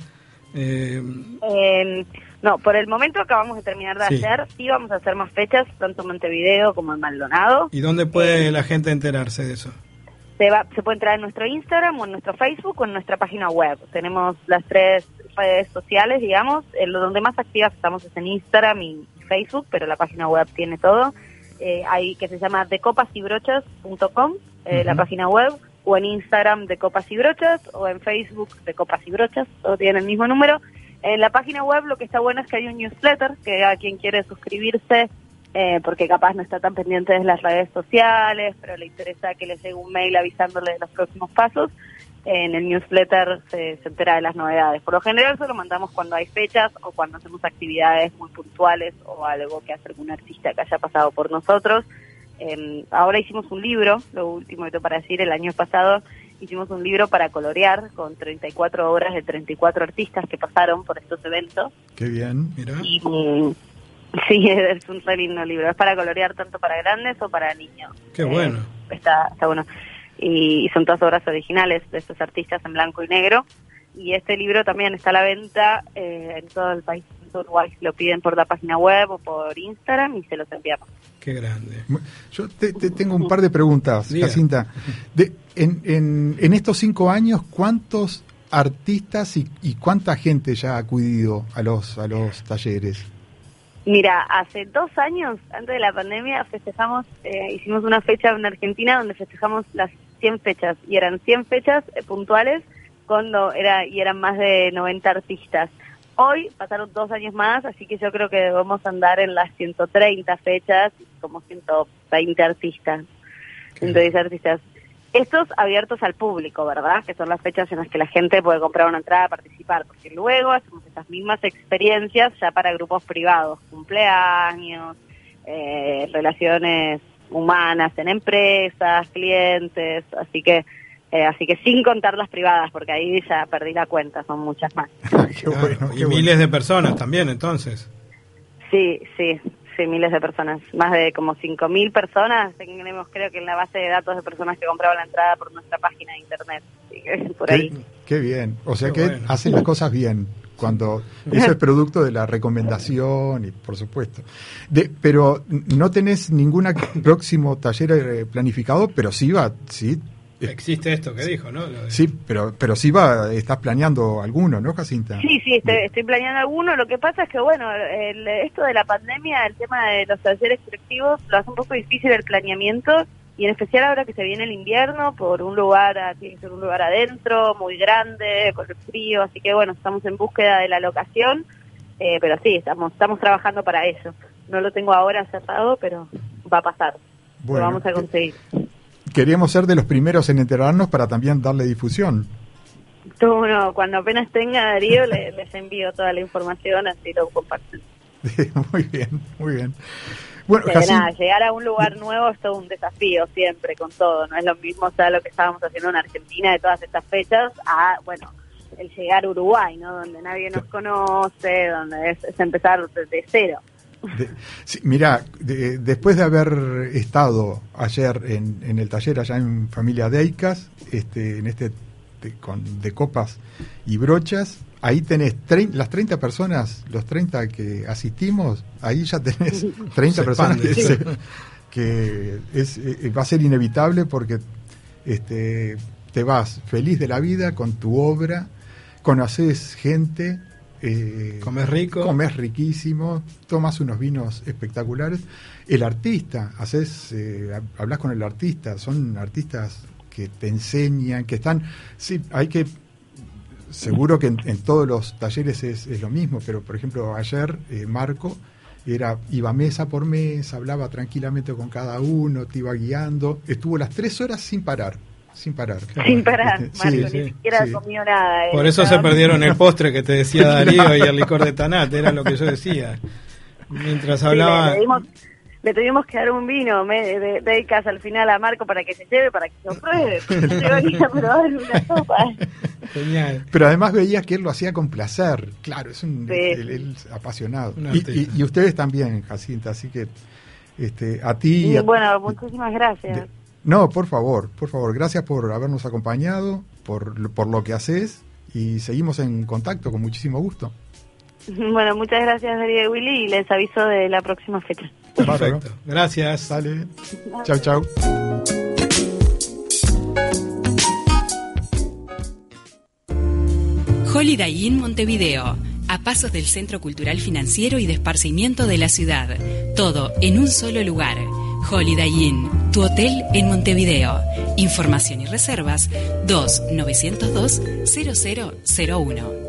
Eh, no, por el momento acabamos de terminar de Sí. hacer, sí vamos a hacer más fechas, tanto en Montevideo como en Maldonado. ¿Y dónde puede Eh, la gente enterarse de eso? Se, va, se puede entrar en nuestro Instagram o en nuestro Facebook o en nuestra página web. Tenemos las tres redes sociales, digamos. En donde más activas estamos es en Instagram y Facebook, pero la página web tiene todo. Eh, hay que se llama decopasybrochas.com, eh, la Ujú. página web, o en Instagram de Copas y Brochas, o en Facebook de Copas y Brochas, todo tiene el mismo número. En la página web lo que está bueno es que hay un newsletter, que a quien quiere suscribirse, eh, porque capaz no está tan pendiente de las redes sociales, pero le interesa que le llegue un mail avisándole de los próximos pasos. En el newsletter se, se entera de las novedades. Por lo general solo mandamos cuando hay fechas o cuando hacemos actividades muy puntuales o algo que hace algún artista que haya pasado por nosotros. Eh, ahora hicimos un libro, lo último que tengo para decir, el año pasado hicimos un libro para colorear con 34 obras de 34 artistas que pasaron por estos eventos. Qué bien. Mira. Y mm, sí, es un re lindo libro. Es para colorear tanto para grandes o para niños. Qué Eh, bueno. está, está bueno. Y, y son todas obras originales de estos artistas en blanco y negro. Y este libro también está a la venta eh, en todo el país. Uruguay lo piden por la página web o por Instagram y se los enviamos. Qué grande. Yo te, te tengo un par de preguntas, Diga. Jacinta. De, en, en, en estos cinco años, ¿cuántos artistas y, y cuánta gente ya ha acudido a los, a los talleres? Mira, hace dos años, antes de la pandemia, festejamos, eh, hicimos una fecha en Argentina donde festejamos las 100 fechas y eran 100 fechas eh, puntuales cuando era y eran más de 90 artistas. Hoy pasaron dos años más, así que yo creo que debemos andar en las 130 fechas, como 120 artistas, 110 artistas. Estos abiertos al público, ¿verdad? Que son las fechas en las que la gente puede comprar una entrada a participar, porque luego hacemos esas mismas experiencias ya para grupos privados, cumpleaños, eh, relaciones humanas en empresas, clientes, así que eh, así que sin contar las privadas, porque ahí ya perdí la cuenta, son muchas más. Qué bueno, qué y bueno. miles de personas también, entonces. Sí, sí, sí, miles de personas. Más de como 5.000 personas tenemos, creo que en la base de datos de personas que compraban la entrada por nuestra página de internet. Así que por ahí. Qué, qué bien. O sea Qué que bueno. hacen las cosas bien. Cuando eso es producto de la recomendación y por supuesto. De, pero no tenés ningún próximo taller eh, planificado, pero sí va, sí, Existe esto que dijo, ¿no? De- sí, pero pero sí va, estás planeando alguno, ¿no, Jacinta? Sí, sí, estoy, estoy planeando alguno. Lo que pasa es que, bueno, el- esto de la pandemia, el tema de los talleres colectivos, lo hace un poco difícil el planeamiento y en especial ahora que se viene el invierno, por un lugar, a- tiene que ser un lugar adentro, muy grande, con el frío, así que bueno, estamos en búsqueda de la locación, eh, pero sí, estamos, estamos trabajando para eso. No lo tengo ahora cerrado, pero va a pasar. Bueno, lo vamos a conseguir. Queríamos ser de los primeros en enterarnos para también darle difusión. Tú, no, cuando apenas tenga Darío, le- les envío toda la información, así lo comparten. muy bien, muy bien. Bueno, nada, llegar a un lugar nuevo es todo un desafío siempre con todo. No es lo mismo o sea, lo que estábamos haciendo en Argentina de todas estas fechas a, bueno, el llegar a Uruguay, ¿no? Donde nadie nos conoce, donde es, es empezar desde cero. De- sí, mira, de- después de haber estado ayer en, en el taller allá en Familia Deicas, este, en este de, con, de copas y brochas, ahí tenés trein- las 30 personas, los 30 que asistimos, ahí ya tenés 30 Se personas expande. que, se- que es, eh, va a ser inevitable porque este, te vas feliz de la vida con tu obra, conoces gente. Eh, Comes rico. Comes riquísimo, tomas unos vinos espectaculares. El artista, haces, eh, hab- hablas con el artista, son artistas que te enseñan, que están, sí, hay que, seguro que en, en todos los talleres es, es lo mismo, pero por ejemplo ayer eh, Marco era, iba mesa por mesa, hablaba tranquilamente con cada uno, te iba guiando, estuvo las tres horas sin parar, sin parar. Sin parar, Marco, sí, ni sí, siquiera sí. comió nada. eh. Por eso se perdieron el postre que te decía Darío y el licor de Tanat, era lo que yo decía. Mientras Sí, hablaba... le, le dimos- le tuvimos que dar un vino me- de, de casa al final a Marco para que se lleve, para que se lo pruebe. a probar una sopa. Genial. Pero además veías que él lo hacía con placer. Claro, es un Sí. él, él es apasionado. Un Y, y- y ustedes también, Jacinta, así que este, a ti. y Y a- bueno, muchísimas gracias. de- no, por favor, por favor, gracias por habernos acompañado, por, por lo que haces y seguimos en contacto con muchísimo gusto. Bueno, muchas gracias Darío y Willy y les aviso de la próxima fecha. Perfecto. Gracias. Sale. Chau, chau. Holiday Inn Montevideo, a pasos del Centro Cultural Financiero y de Esparcimiento de la ciudad. Todo en un solo lugar. Holiday Inn, tu hotel en Montevideo. Información y reservas 2-902 0001.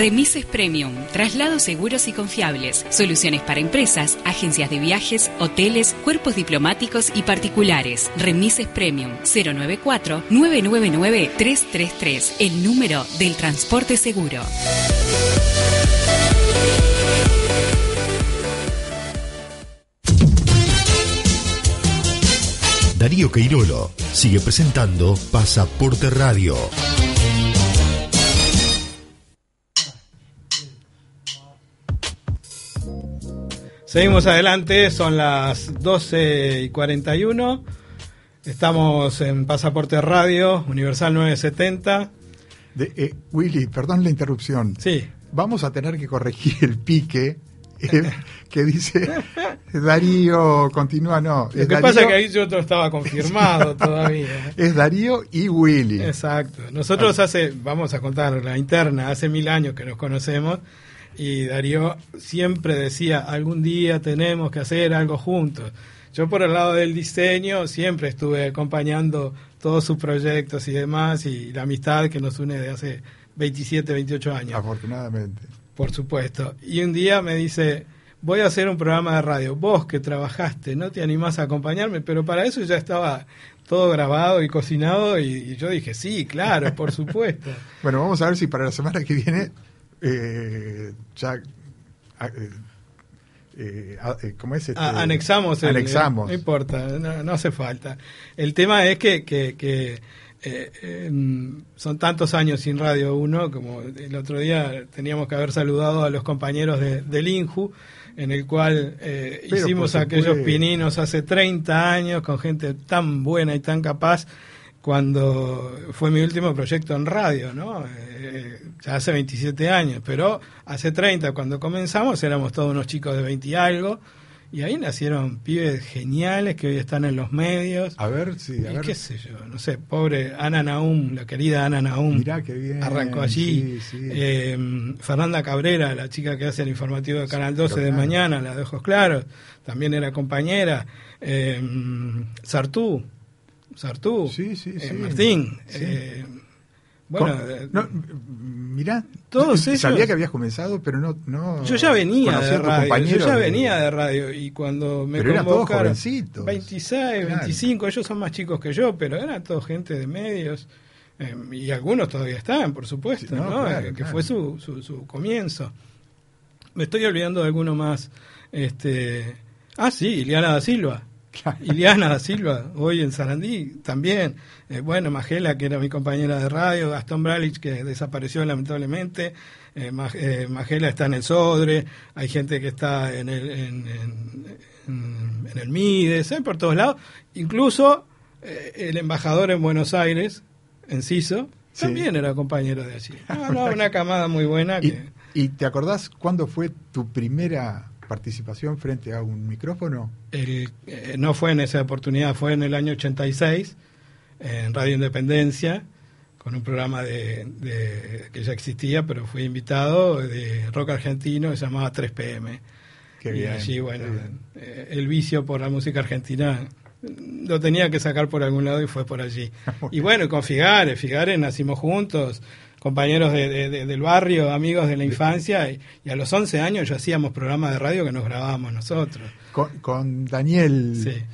Remises Premium, traslados seguros y confiables, soluciones para empresas, agencias de viajes, hoteles, cuerpos diplomáticos y particulares. Remises Premium 094-999-333, el número del transporte seguro. Darío Queirolo sigue presentando Pasaporte Radio. Seguimos adelante, son las 12 y 41. Estamos en Pasaporte Radio, Universal 970. De, eh, Willy, perdón la interrupción. Sí. Vamos a tener que corregir el pique eh, que dice Darío, continúa, no. Lo que pasa es que ahí yo otro estaba confirmado todavía. Es Darío y Willy. Exacto. Nosotros hace, vamos a contar la interna, hace mil años que nos conocemos y Darío siempre decía, algún día tenemos que hacer algo juntos. Yo por el lado del diseño siempre estuve acompañando todos sus proyectos y demás y la amistad que nos une de hace 27, 28 años. Afortunadamente. Por supuesto. Y un día me dice, voy a hacer un programa de radio. Vos que trabajaste, no te animás a acompañarme, pero para eso ya estaba todo grabado y cocinado y, yo dije, sí, claro, por supuesto. bueno, vamos a ver si para la semana que viene eh, ya... Eh, eh, eh ¿cómo es este? anexamos, anexamos. no importa, no, hace falta. El tema es que, que, que eh, em, son tantos años sin Radio 1, como el otro día teníamos que haber saludado a los compañeros de, del INJU, en el cual eh, hicimos aquellos pininos hace 30 años con gente tan buena y tan capaz cuando fue mi último proyecto en radio, ¿no? Eh, ya hace 27 años, pero hace 30 cuando comenzamos éramos todos unos chicos de 20 y algo y ahí nacieron pibes geniales que hoy están en los medios. A ver, sí, a ver. qué sé yo, no sé, pobre Ana Naum, la querida Ana Naum. Mirá qué bien. Arrancó allí. Eh, Fernanda Cabrera, la chica que hace el informativo de Canal 12 de mañana, la de Ojos Claros, también era compañera. Eh, Sartú, Sartú. Sí, sí, eh, Martín. Eh, bueno, no, mirá, todos sabía que habías comenzado, pero no, no yo ya venía de radio, yo ya venía de radio y cuando me pero convocaron 26, 25, ellos son más chicos que yo, pero eran todos gente de medios eh, y algunos todavía están, por supuesto, ¿no? Eh, que fue su, su, su, comienzo. Me estoy olvidando de alguno más. Este, ah, sí, Ileana da Silva. Iliana da Silva, hoy en Sarandí, también. Eh, bueno, Magela, que era mi compañera de radio, Gastón Bralich, que desapareció lamentablemente. Eh, eh, Magela está en el Sodre, hay gente que está en el, en, el Mides, por todos lados. Incluso el embajador en Buenos Aires, Enciso, también era compañero de allí. una camada muy buena. ¿Y te acordás cuándo fue tu primera participación frente a un micrófono? El, eh, no fue en esa oportunidad, fue en el año 86, en Radio Independencia, con un programa de, que ya existía, pero fui invitado de rock argentino, se llamaba 3PM. Qué y allí, bueno, eh, el vicio por la música argentina lo tenía que sacar por algún lado y fue por allí. y bueno, con Figare, Figare nacimos juntos, compañeros de, del barrio, amigos de la infancia, y, a los 11 años ya hacíamos programas de radio que nos grabábamos nosotros. Con, Daniel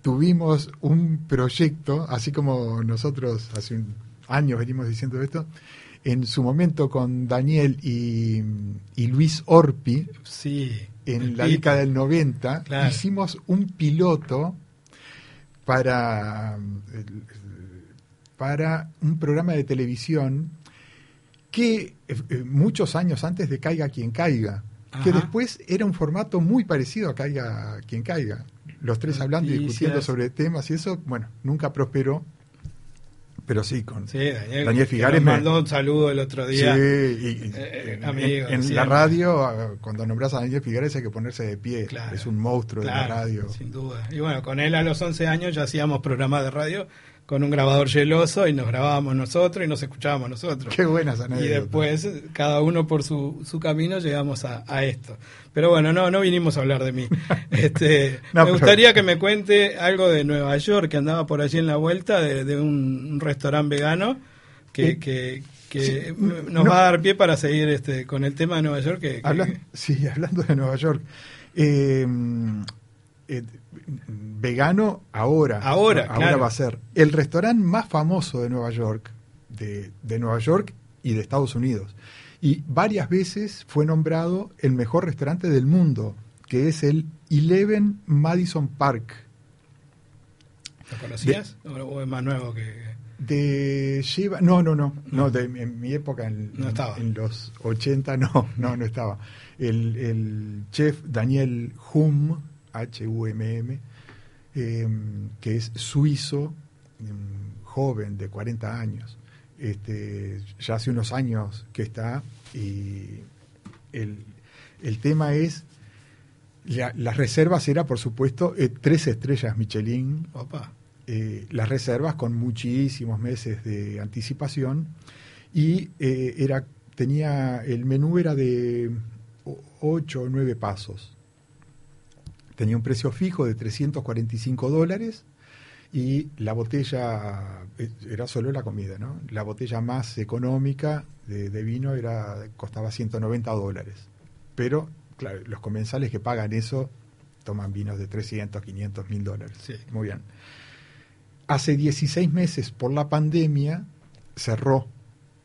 tuvimos un proyecto, así como nosotros hace un años venimos diciendo esto, en su momento con Daniel y, Luis Orpi, sí, en la década del 90, hicimos un piloto para, para un programa de televisión que eh, eh, muchos años antes de Caiga quien caiga, que después era un formato muy parecido a Caiga quien caiga. Los tres hablando y discutiendo sobre temas y eso, bueno, nunca prosperó. Pero sí, con Daniel, Daniel Figares. Me mandó un saludo el otro día. Sí, y, eh, en, la radio, ah, cuando nombras a Daniel Figares hay que ponerse de pie. es un monstruo de la radio. Sin duda. Y bueno, con él a los 11 años ya hacíamos programas de radio con un grabador geloso y nos grabábamos nosotros y nos escuchábamos nosotros. Qué buenas anécdotas. Y después, cada uno por su, su camino, llegamos a, esto. Pero bueno, no, no vinimos a hablar de mí. este, me gustaría que me cuente algo de Nueva York, que andaba por allí en la vuelta, de, un, restaurante vegano que, que, nos va a dar pie para seguir este, con el tema de Nueva York. Que, sí, hablando de Nueva York. Eh, eh, vegano ahora. Ahora, ahora va a ser el restaurante más famoso de Nueva York, de, Nueva York y de Estados Unidos. Y varias veces fue nombrado el mejor restaurante del mundo, que es el Eleven Madison Park. ¿Lo conocías? ¿O es más nuevo que.? De Shiva, no, no, no, no, de, en mi época, en, No estaba. en los 80, no, no, no estaba. El, el chef Daniel Hum, H-U-M-M, eh, que es suizo, mm, joven, de 40 años. Este, ya hace unos años que está y el, el tema es, la- las reservas era, por supuesto, eh, tres estrellas Michelin, Opa. eh, las reservas con muchísimos meses de anticipación y eh, era tenía el menú era de 8 o 9 pasos. Tenía un precio fijo de 345 dólares y la botella eh, era solo la comida, ¿no? La botella más económica de, de vino era costaba 190 dólares. Pero, claro, los comensales que pagan eso toman vinos de 300, 500, 1000 dólares. Sí. Muy bien. Hace 16 meses, por la pandemia, cerró.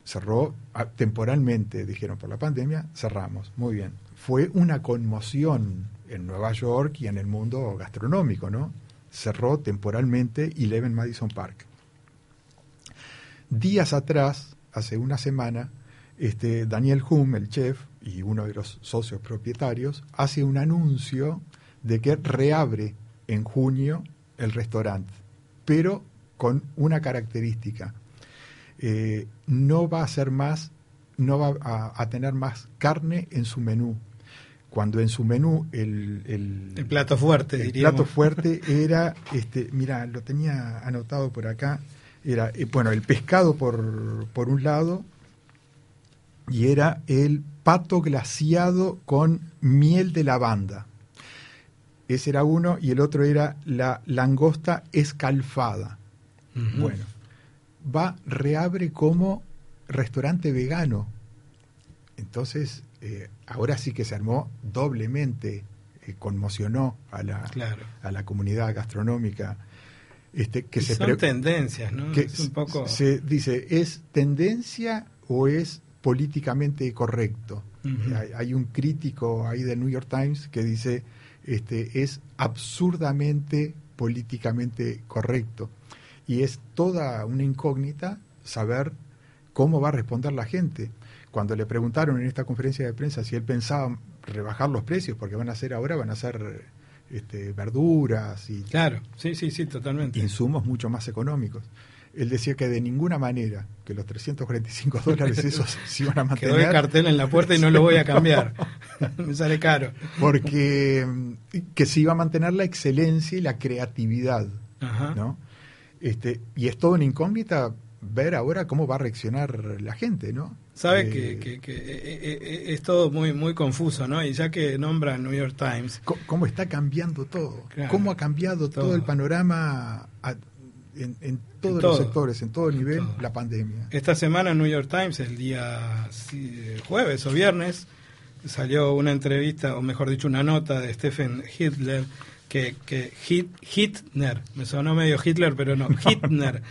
Cerró ah, temporalmente, dijeron por la pandemia, cerramos. Muy bien. Fue una conmoción en Nueva York y en el mundo gastronómico, ¿no? Cerró temporalmente Eleven Madison Park. Días atrás, hace una semana, este, Daniel Hum, el chef y uno de los socios propietarios, hace un anuncio de que reabre en junio el restaurante, pero con una característica. Eh, no va a ser más, no va a tener más carne en su menú. Cuando en su menú el, el, El plato fuerte, el diríamos. plato fuerte era, este, mira, lo tenía anotado por acá, era, eh, bueno, el pescado por, por un lado y era el pato glaciado con miel de lavanda. Ese era uno y el otro era la langosta escalfada. Bueno, va, reabre como restaurante vegano. Entonces, eh, ahora sí que se armó doblemente, eh, conmocionó a la, Claro. a la comunidad gastronómica. Este, que Y se son tendencias, ¿no? que es un poco... se dice, ¿es tendencia o es políticamente correcto? Hay, hay un crítico ahí del New York Times que dice, este, es absurdamente políticamente correcto. Y es toda una incógnita saber cómo va a responder la gente. Cuando le preguntaron en esta conferencia de prensa si él pensaba rebajar los precios, porque van a ser ahora, van a ser este, verduras y Claro, sí, sí, sí, totalmente. insumos mucho más económicos. Él decía que de ninguna manera que los 345 dólares esos se iban a Quedó el mantener cartel en la puerta y no lo voy a cambiar. Me sale caro. porque mm, que se iba a mantener la excelencia y la creatividad, Ajá. ¿no? Este, y es toda una incógnita ver ahora cómo va a reaccionar la gente, ¿no? Sabe Eh, que, que- que, eh, eh, eh, es todo muy muy confuso, ¿no? Y ya que nombra New York Times, cómo está cambiando todo, Claro. cómo ha cambiado todo, Todo. el panorama a- en, en todos En los todo. sectores, en todo nivel, todo. la pandemia. esta semana en New York Times, el día jueves o viernes, salió una entrevista, o mejor dicho, una nota de Stephen Hitler, que, que Hit- Hitler, me sonó medio Hitler, pero no, Hitler,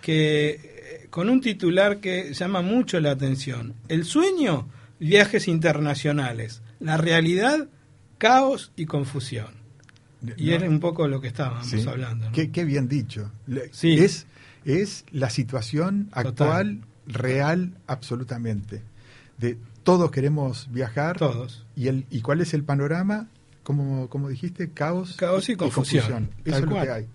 que con un titular que llama mucho la atención. El sueño, viajes internacionales. La realidad, caos y confusión. Y ¿No? es un poco lo que estábamos Sí. hablando. ¿no? Qué, qué bien dicho. Sí. Es, es la situación Total. actual, real, absolutamente. De todos queremos viajar. Todos. ¿Y, el, ¿Y cuál es el panorama? Como, como dijiste, caos, Caos y confusión. Eso es lo que hay.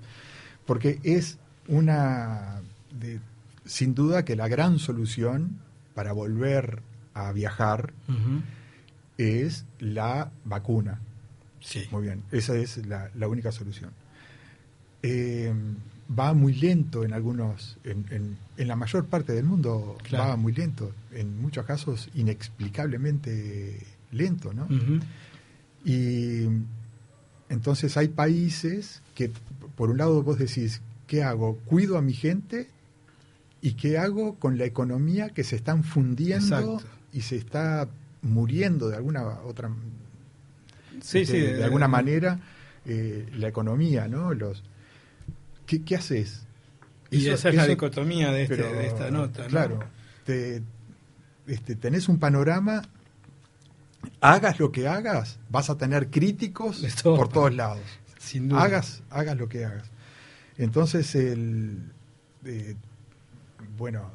Porque es una, de- sin duda que la gran solución para volver a viajar es la vacuna. Sí. Muy bien, esa es la, la única solución. Eh, va muy lento en algunos, en, en- en la mayor parte del mundo Claro. va muy lento, en muchos casos inexplicablemente lento, ¿no? Y entonces hay países que, por un lado, vos decís, ¿qué hago? ¿Cuido a mi gente? ¿Y qué hago con la economía que se están fundiendo Exacto. y se está muriendo de alguna otra Sí, de, sí, de alguna manera eh, la economía, ¿no? Los ¿qué, qué haces? Y esa es la dicotomía de, este- pero, de esta nota. ¿no? Claro, te, este, tenés un panorama, hagas lo que hagas, vas a tener críticos todo. por todos lados. Sin duda. Hagas, hagas lo que hagas. Entonces, el, eh, bueno,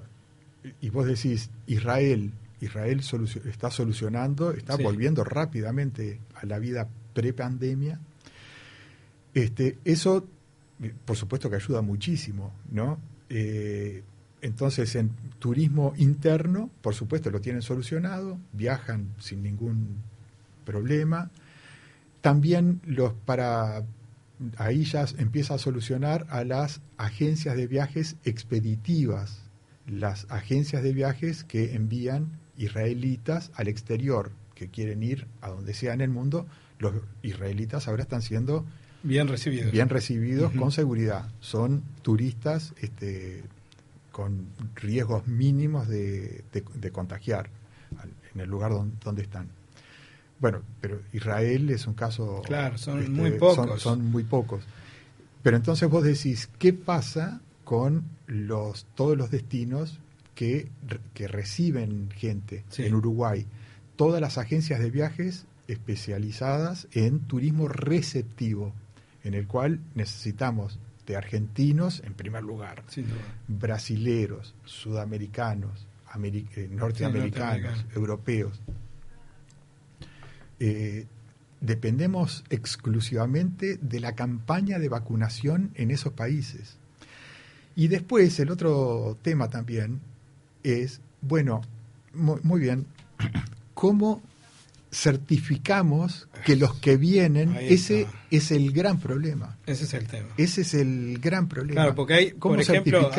y vos decís, Israel, Israel está solucionando, está volviendo rápidamente a la vida pre-pandemia. Este, eso, por supuesto que ayuda muchísimo, ¿no? Eh, entonces, en turismo interno, por supuesto, lo tienen solucionado, viajan sin ningún problema. También los para ahí ya empieza a solucionar a las agencias de viajes expeditivas, las agencias de viajes que envían israelitas al exterior, que quieren ir a donde sea en el mundo, los israelitas ahora están siendo bien recibidos, bien recibidos con seguridad. Son turistas este, con riesgos mínimos de, contagiar en el lugar donde, están. Bueno, pero Israel es un caso... Claro, son este, muy pocos. Son, muy pocos. Pero entonces vos decís, ¿qué pasa con los todos los destinos que, que reciben gente en Uruguay? Todas las agencias de viajes especializadas en turismo receptivo, en el cual necesitamos de argentinos en primer lugar, brasileros, sudamericanos, eh, norteamericanos, europeos. Eh, dependemos exclusivamente de la campaña de vacunación en esos países. Y después el otro tema también es, bueno, muy bien, ¿cómo certificamos que los que vienen, ese es el gran problema. Ese es el tema. Ese es el gran problema. Claro, porque hay, por ejemplo,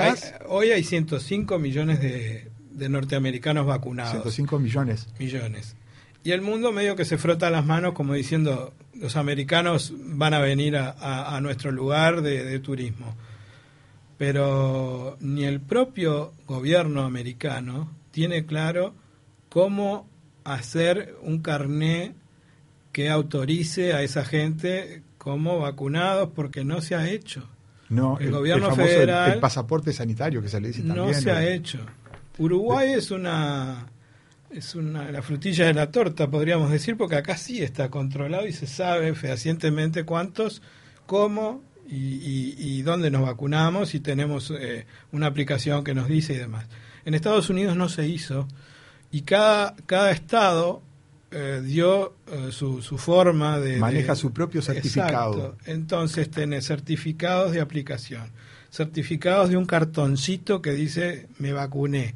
hoy hay 105 millones de, norteamericanos vacunados. 105 millones. Millones. Y el mundo medio que se frota las manos como diciendo, los americanos van a venir a, nuestro lugar de, de turismo. Pero ni el propio gobierno americano tiene claro cómo hacer un carné que autorice a esa gente como vacunados porque no se ha hecho. No, el, gobierno federal el, pasaporte sanitario que se le dice también. No se ha hecho. Uruguay es una es una la frutilla de la torta, podríamos decir, porque acá sí está controlado y se sabe fehacientemente cuántos, cómo y, dónde nos vacunamos y tenemos eh, una aplicación que nos dice y demás. En Estados Unidos no se hizo y cada, cada estado eh, dio eh, su, su, forma de... Maneja su propio certificado. Entonces tenés certificados de aplicación, certificados de un cartoncito que dice me vacuné.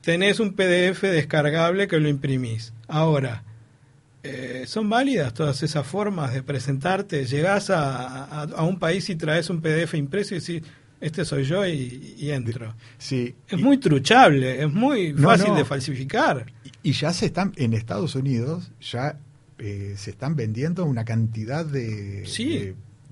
Tenés un PDF descargable que lo imprimís. Ahora, eh, ¿son válidas todas esas formas de presentarte? Llegás a, a, a, un país y traes un PDF impreso y decís, este soy yo y, entro. Sí. Es muy truchable, es muy fácil de falsificar. Y, ya se están, en Estados Unidos, ya eh, se están vendiendo una cantidad de,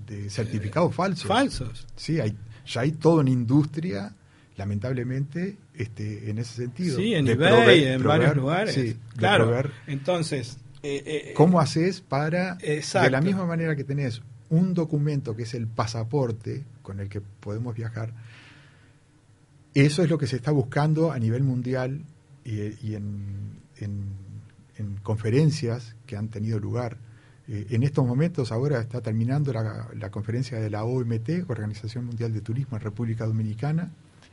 de, certificados falsos. Falsos. Sí, hay, ya hay toda una industria, lamentablemente, este, en ese sentido. Sí, en eBay, en varios lugares. Sí, claro. Entonces... Eh, eh, ¿Cómo haces para, de la misma manera que tenés un documento que es el pasaporte con el que podemos viajar, eso es lo que se está buscando a nivel mundial y, en, conferencias que han tenido lugar. Eh, en estos momentos ahora está terminando la, conferencia de la OMT, Organización Mundial de Turismo en República Dominicana,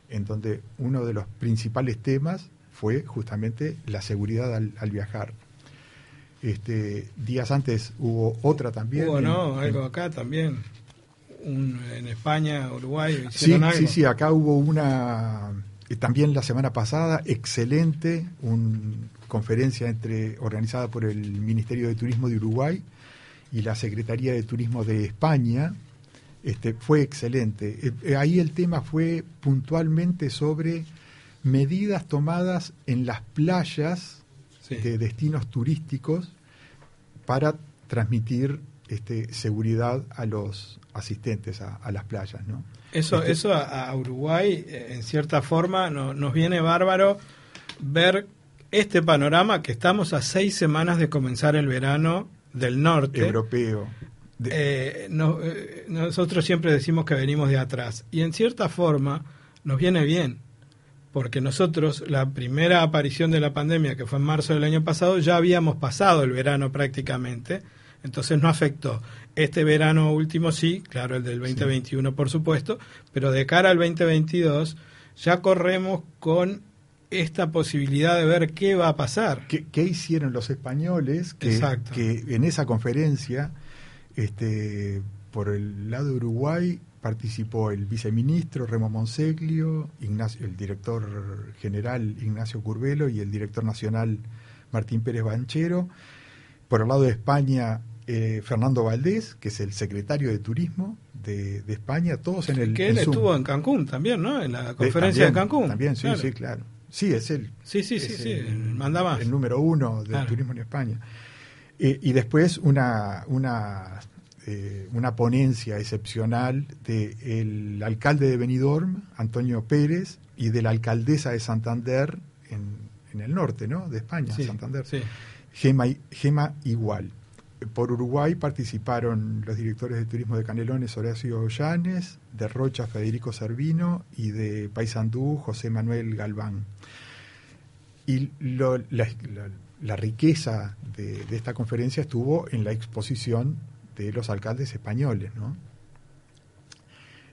en donde uno de los principales temas fue justamente la seguridad al viajar. Este, días antes hubo otra también. Hubo, no, algo acá también. en España, Uruguay. Sí, sí, sí, acá hubo una, eh, también la semana pasada, excelente, una conferencia entre, organizada por el Ministerio de Turismo de Uruguay y la Secretaría de Turismo de España. Este, fue excelente. Eh, eh, ahí el tema fue puntualmente sobre medidas tomadas en las playas de destinos turísticos para transmitir este, seguridad a los asistentes a, las playas. ¿no? Eso, este eso a, Uruguay, eh, en cierta forma, nos viene bárbaro ver este panorama que estamos a seis semanas de comenzar el verano del norte. Europeo. Eh, eh, nosotros siempre decimos que venimos de atrás y en cierta forma nos viene bien porque nosotros, la primera aparición de la pandemia, que fue en marzo del año pasado, ya habíamos pasado el verano prácticamente, entonces no afectó. Este verano último sí, claro, el del 2021 por supuesto, pero de cara al 2022 ya corremos con esta posibilidad de ver qué va a pasar. ¿Qué, qué hicieron los españoles que, Exacto. que en esa conferencia, este, por el lado de Uruguay, participó el viceministro Remo Monseglio, Ignacio, el director general Ignacio Curvelo y el director nacional Martín Pérez Banchero. Por el lado de España, eh, Fernando Valdés, que es el secretario de Turismo de, de España, todos en el que él en estuvo en Cancún también, ¿no? En la De- conferencia también, de Cancún. También, sí, Claro. sí, claro. Sí, es el, Sí, sí, sí, sí, el- manda más. el número uno del Claro. turismo en España. Eh, y después una, una, eh, una ponencia excepcional del alcalde de Benidorm, Antonio Pérez, y de la alcaldesa de Santander, en, en el norte ¿no? de España, Sí, Santander, sí. Gema, Gema Igual. Por Uruguay participaron los directores de turismo de Canelones, Horacio Ollanes, de Rocha, Federico Servino, y de Paysandú, José Manuel Galván. Y lo- la, la- la riqueza de, de esta conferencia estuvo en la exposición de los alcaldes españoles, ¿no?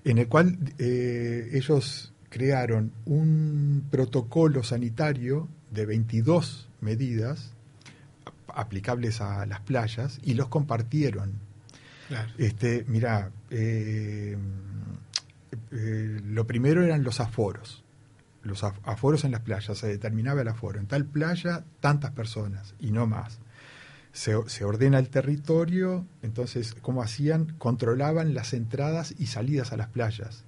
en el cual eh, ellos crearon un protocolo sanitario de 22 medidas ap- aplicables a las playas y los compartieron. Claro. Este, mira, eh, eh, lo primero eran los aforos. Los af- aforos en las playas, se determinaba el aforo. En tal playa, tantas personas y no más. Se, se ordena el territorio, entonces, ¿cómo hacían? Controlaban las entradas y salidas a las playas.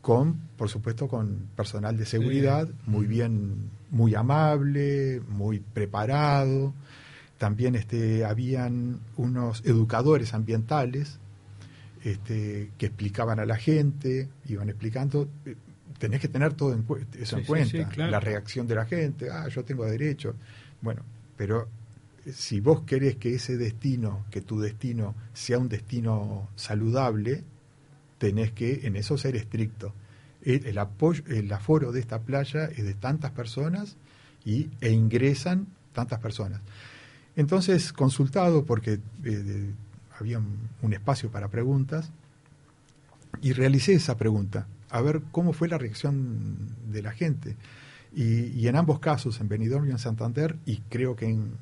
Con, por supuesto, con personal de seguridad, muy bien, muy amable, muy preparado. También este, habían unos educadores ambientales este, que explicaban a la gente, iban explicando, eh, tenés que tener todo en cu- eso Sí, en cuenta, sí, claro. la reacción de la gente, ah, yo tengo derecho. Bueno, pero eh, si vos querés que ese destino, que tu destino sea un destino saludable, tenés que en eso ser estricto. El, el apoyo, el aforo de esta playa es de tantas personas y, e ingresan tantas personas. Entonces, consultado, porque eh, había un, un espacio para preguntas, y realicé esa pregunta, a ver cómo fue la reacción de la gente. Y, en ambos casos, en Benidorm y en Santander, y creo que en,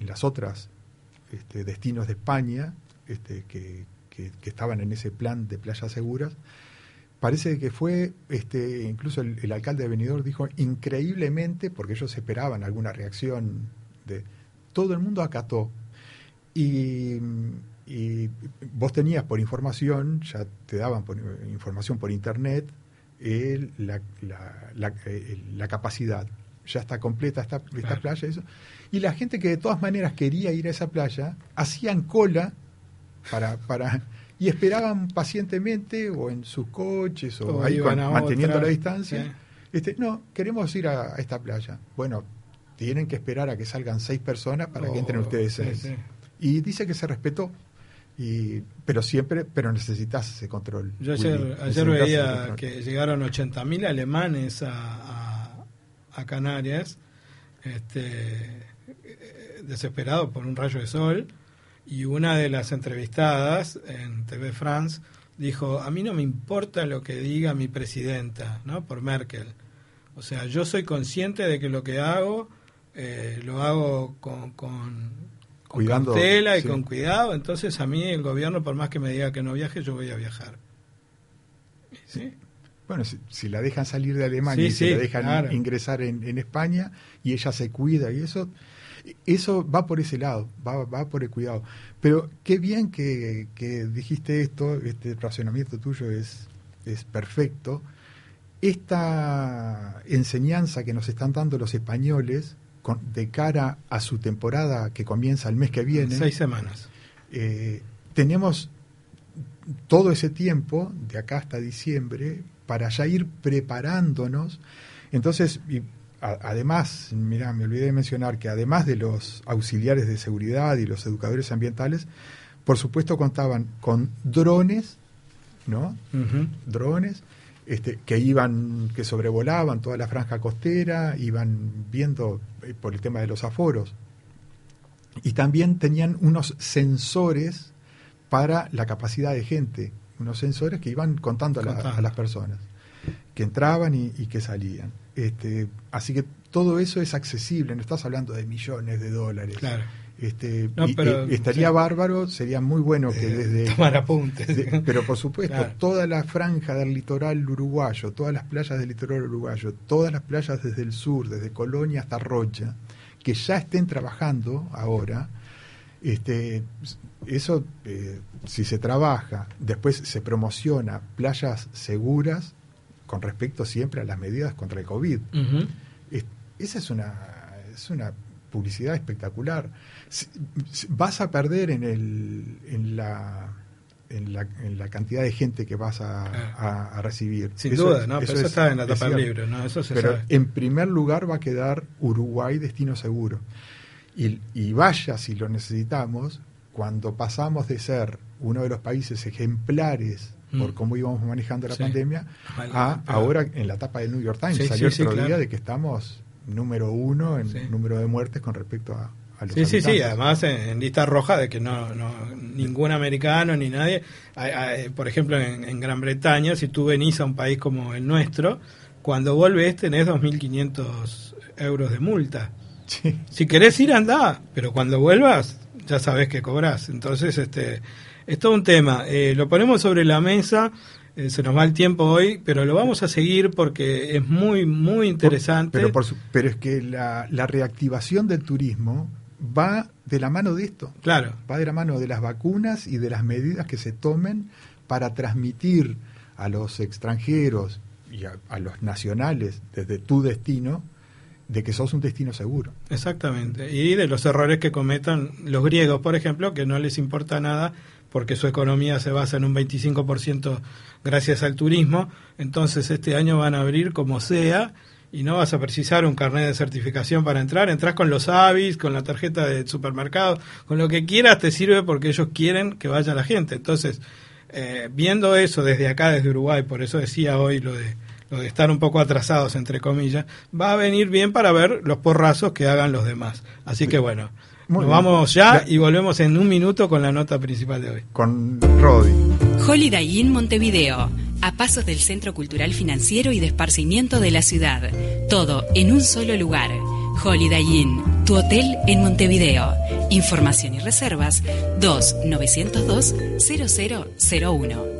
las otras este, destinos de España este, que estaban en ese plan de playas seguras, parece que fue, este, incluso el, el alcalde de Benidorm dijo, increíblemente, porque ellos esperaban alguna reacción de... Todo el mundo acató. Y, y vos tenías por información, ya te daban por información por internet, el- la, la- la- eh, la capacidad. Ya está completa esta, esta Claro. playa. Eso. Y la gente que de todas maneras quería ir a esa playa, hacían cola para, para y esperaban pacientemente o en sus coches o, O ahí con- manteniendo otra, la distancia. Este, no, queremos ir a, a esta playa. Bueno, tienen que esperar a que salgan seis personas para que Oh, entren ustedes sí, seis. sí. Y dice que se respetó. Y, pero siempre, pero necesitas ese control. Yo ayer, ayer veía que llegaron 80.000 alemanes a, a- a Canarias, este, desesperados por un rayo de sol, y una de las entrevistadas en TV France dijo, a mí no me importa lo que diga mi presidenta, ¿no? Por Merkel. O sea, yo soy consciente de que lo que hago, eh, lo hago con, con, con Cuidando, cautela y sí. con cuidado, entonces a mí el gobierno, por más que me diga que no viaje, yo voy a viajar. ¿Sí? Bueno, si, si la dejan salir de Alemania Sí, y si sí, la dejan claro. ingresar en, en España y ella se cuida y eso, eso va por ese lado, va, va por el cuidado. Pero qué bien que, que dijiste esto, este razonamiento tuyo es, es perfecto. Esta enseñanza que nos están dando los españoles con- de cara a su temporada que comienza el mes que viene, Seis semanas. eh, tenemos todo ese tiempo, de acá hasta diciembre, para ya ir preparándonos. Entonces, y a- además, mira, me olvidé de mencionar que además de los auxiliares de seguridad y los educadores ambientales, por supuesto contaban con drones, ¿no? Drones este, que iban, que sobrevolaban toda la franja costera, iban viendo eh, por el tema de los aforos. Y también tenían unos sensores para la capacidad de gente, unos sensores que iban contando a, la- a las personas. que entraban y, y que salían. Este, así que todo eso es accesible, no estás hablando de millones de dólares. Claro. Este, No, y- pero- eh, estaría sí. bárbaro, sería muy bueno que Eh, desde... tomar apuntes. de- pero por supuesto, Claro. toda la franja del litoral uruguayo, todas las playas del litoral uruguayo, todas las playas desde el sur, desde Colonia hasta Rocha, que ya estén trabajando ahora, este, eso, eh, si se trabaja, después se promociona playas seguras con respecto siempre a las medidas contra el COVID. Es- esa es una, es una publicidad espectacular. Vas a perder en, el, en, la, en, la, en la cantidad de gente que vas a, a- a recibir. Sin duda, ¿no? Pero eso es- está en la tapa del libro, ¿no? Eso se Pero sabe. en primer lugar va a quedar Uruguay destino seguro. Y, y vaya si lo necesitamos, cuando pasamos de ser uno de los países ejemplares por Mm. cómo íbamos manejando la Sí. pandemia, a ahora en la etapa del New York Times Sí, salió sí, otro día claro. de que estamos número uno en número de muertes con respecto a, a los Sí, sí, sí, además en, en lista roja de que no, no ningún americano ni nadie, hay- hay- por ejemplo en, en Gran Bretaña, si tú venís a un país como el nuestro, cuando volvés tenés 2.500 euros de multa. Sí. Si querés ir, andá, pero cuando vuelvas ya sabés que cobrás. Entonces, este, es todo un tema. Eh, lo ponemos sobre la mesa, eh, se nos va el tiempo hoy, pero lo vamos a seguir porque es muy, muy interesante. Pero, por su- pero es que la, la reactivación del turismo va de la mano de esto. Claro. Va de la mano de las vacunas y de las medidas que se tomen para transmitir a los extranjeros y a, a los nacionales desde tu destino de que sos un destino seguro. Exactamente. Y de los errores que cometan los griegos, por ejemplo, que no les importa nada porque su economía se basa en un 25% gracias al turismo. Entonces este año van a abrir como sea y no vas a precisar un carnet de certificación para entrar. Entrás con los avis, con la tarjeta de supermercado, con lo que quieras te sirve porque ellos quieren que vaya la gente. Entonces, eh, viendo eso desde acá, desde Uruguay, por eso decía hoy lo de lo de estar un poco atrasados, entre comillas, va a venir bien para ver los porrazos que hagan los demás. Así que bueno, Muy nos bien. vamos ya Ya. y volvemos en un minuto con la nota principal de hoy. Con Rodi. Holiday Inn Montevideo, a pasos del Centro Cultural Financiero y de Esparcimiento de la ciudad. Todo en un solo lugar. Holiday Inn, tu hotel en Montevideo. Información y reservas 2-902-0001.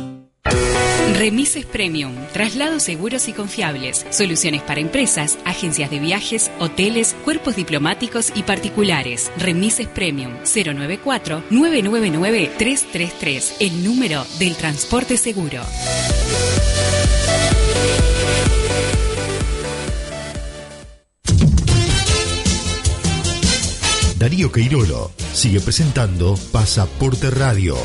Remises Premium, traslados seguros y confiables, soluciones para empresas, agencias de viajes, hoteles, cuerpos diplomáticos y particulares. Remises Premium 094-999-333, el número del transporte seguro. Darío Queirolo sigue presentando Pasaporte Radio.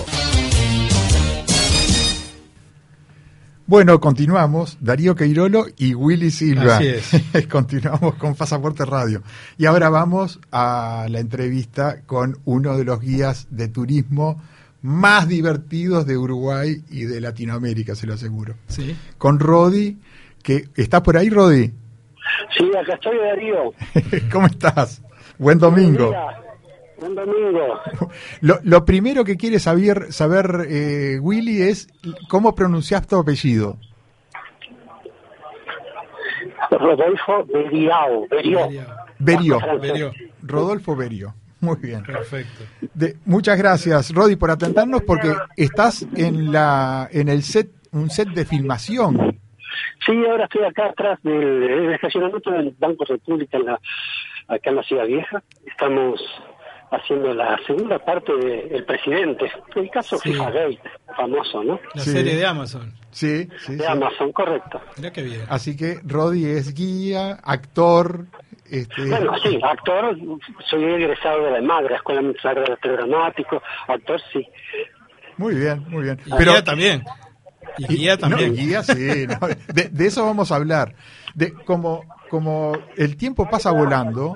Bueno, continuamos. Darío Queirolo y Willy Silva. Así es. continuamos con Pasaporte Radio. Y ahora vamos a la entrevista con uno de los guías de turismo más divertidos de Uruguay y de Latinoamérica, se lo aseguro. ¿Sí? Con Rodi, que está por ahí, Rodi. Sí, acá estoy, Darío. ¿Cómo estás? Buen domingo. Mira, un domingo. Lo, lo primero que quiere saber, saber eh, Willy es cómo pronuncias tu apellido. Rodolfo Beriao. Berio. Berio. Berio. Rodolfo Berio. Muy bien. Perfecto. De- muchas gracias, Rodi, por atendernos porque estás en la en el set un set de filmación. Sí, ahora estoy acá atrás del, del estacionamiento del Banco República, en la, acá en la Ciudad Vieja. Estamos haciendo la segunda parte de El Presidente, el caso Sí. FIFA Gate, famoso, ¿no? La Sí. serie de Amazon. Sí, sí, De sí. Amazon, correcto. Mirá qué bien. Así que Rodi es guía, actor, este, Bueno, sí, actor, soy egresado de la EMAG, la Escuela Militar de Arte Dramático, actor sí. muy bien, muy bien. Y Pero guía también. Y guía también. No, guía, sí. no, de, de eso vamos a hablar. De como, como el tiempo pasa volando,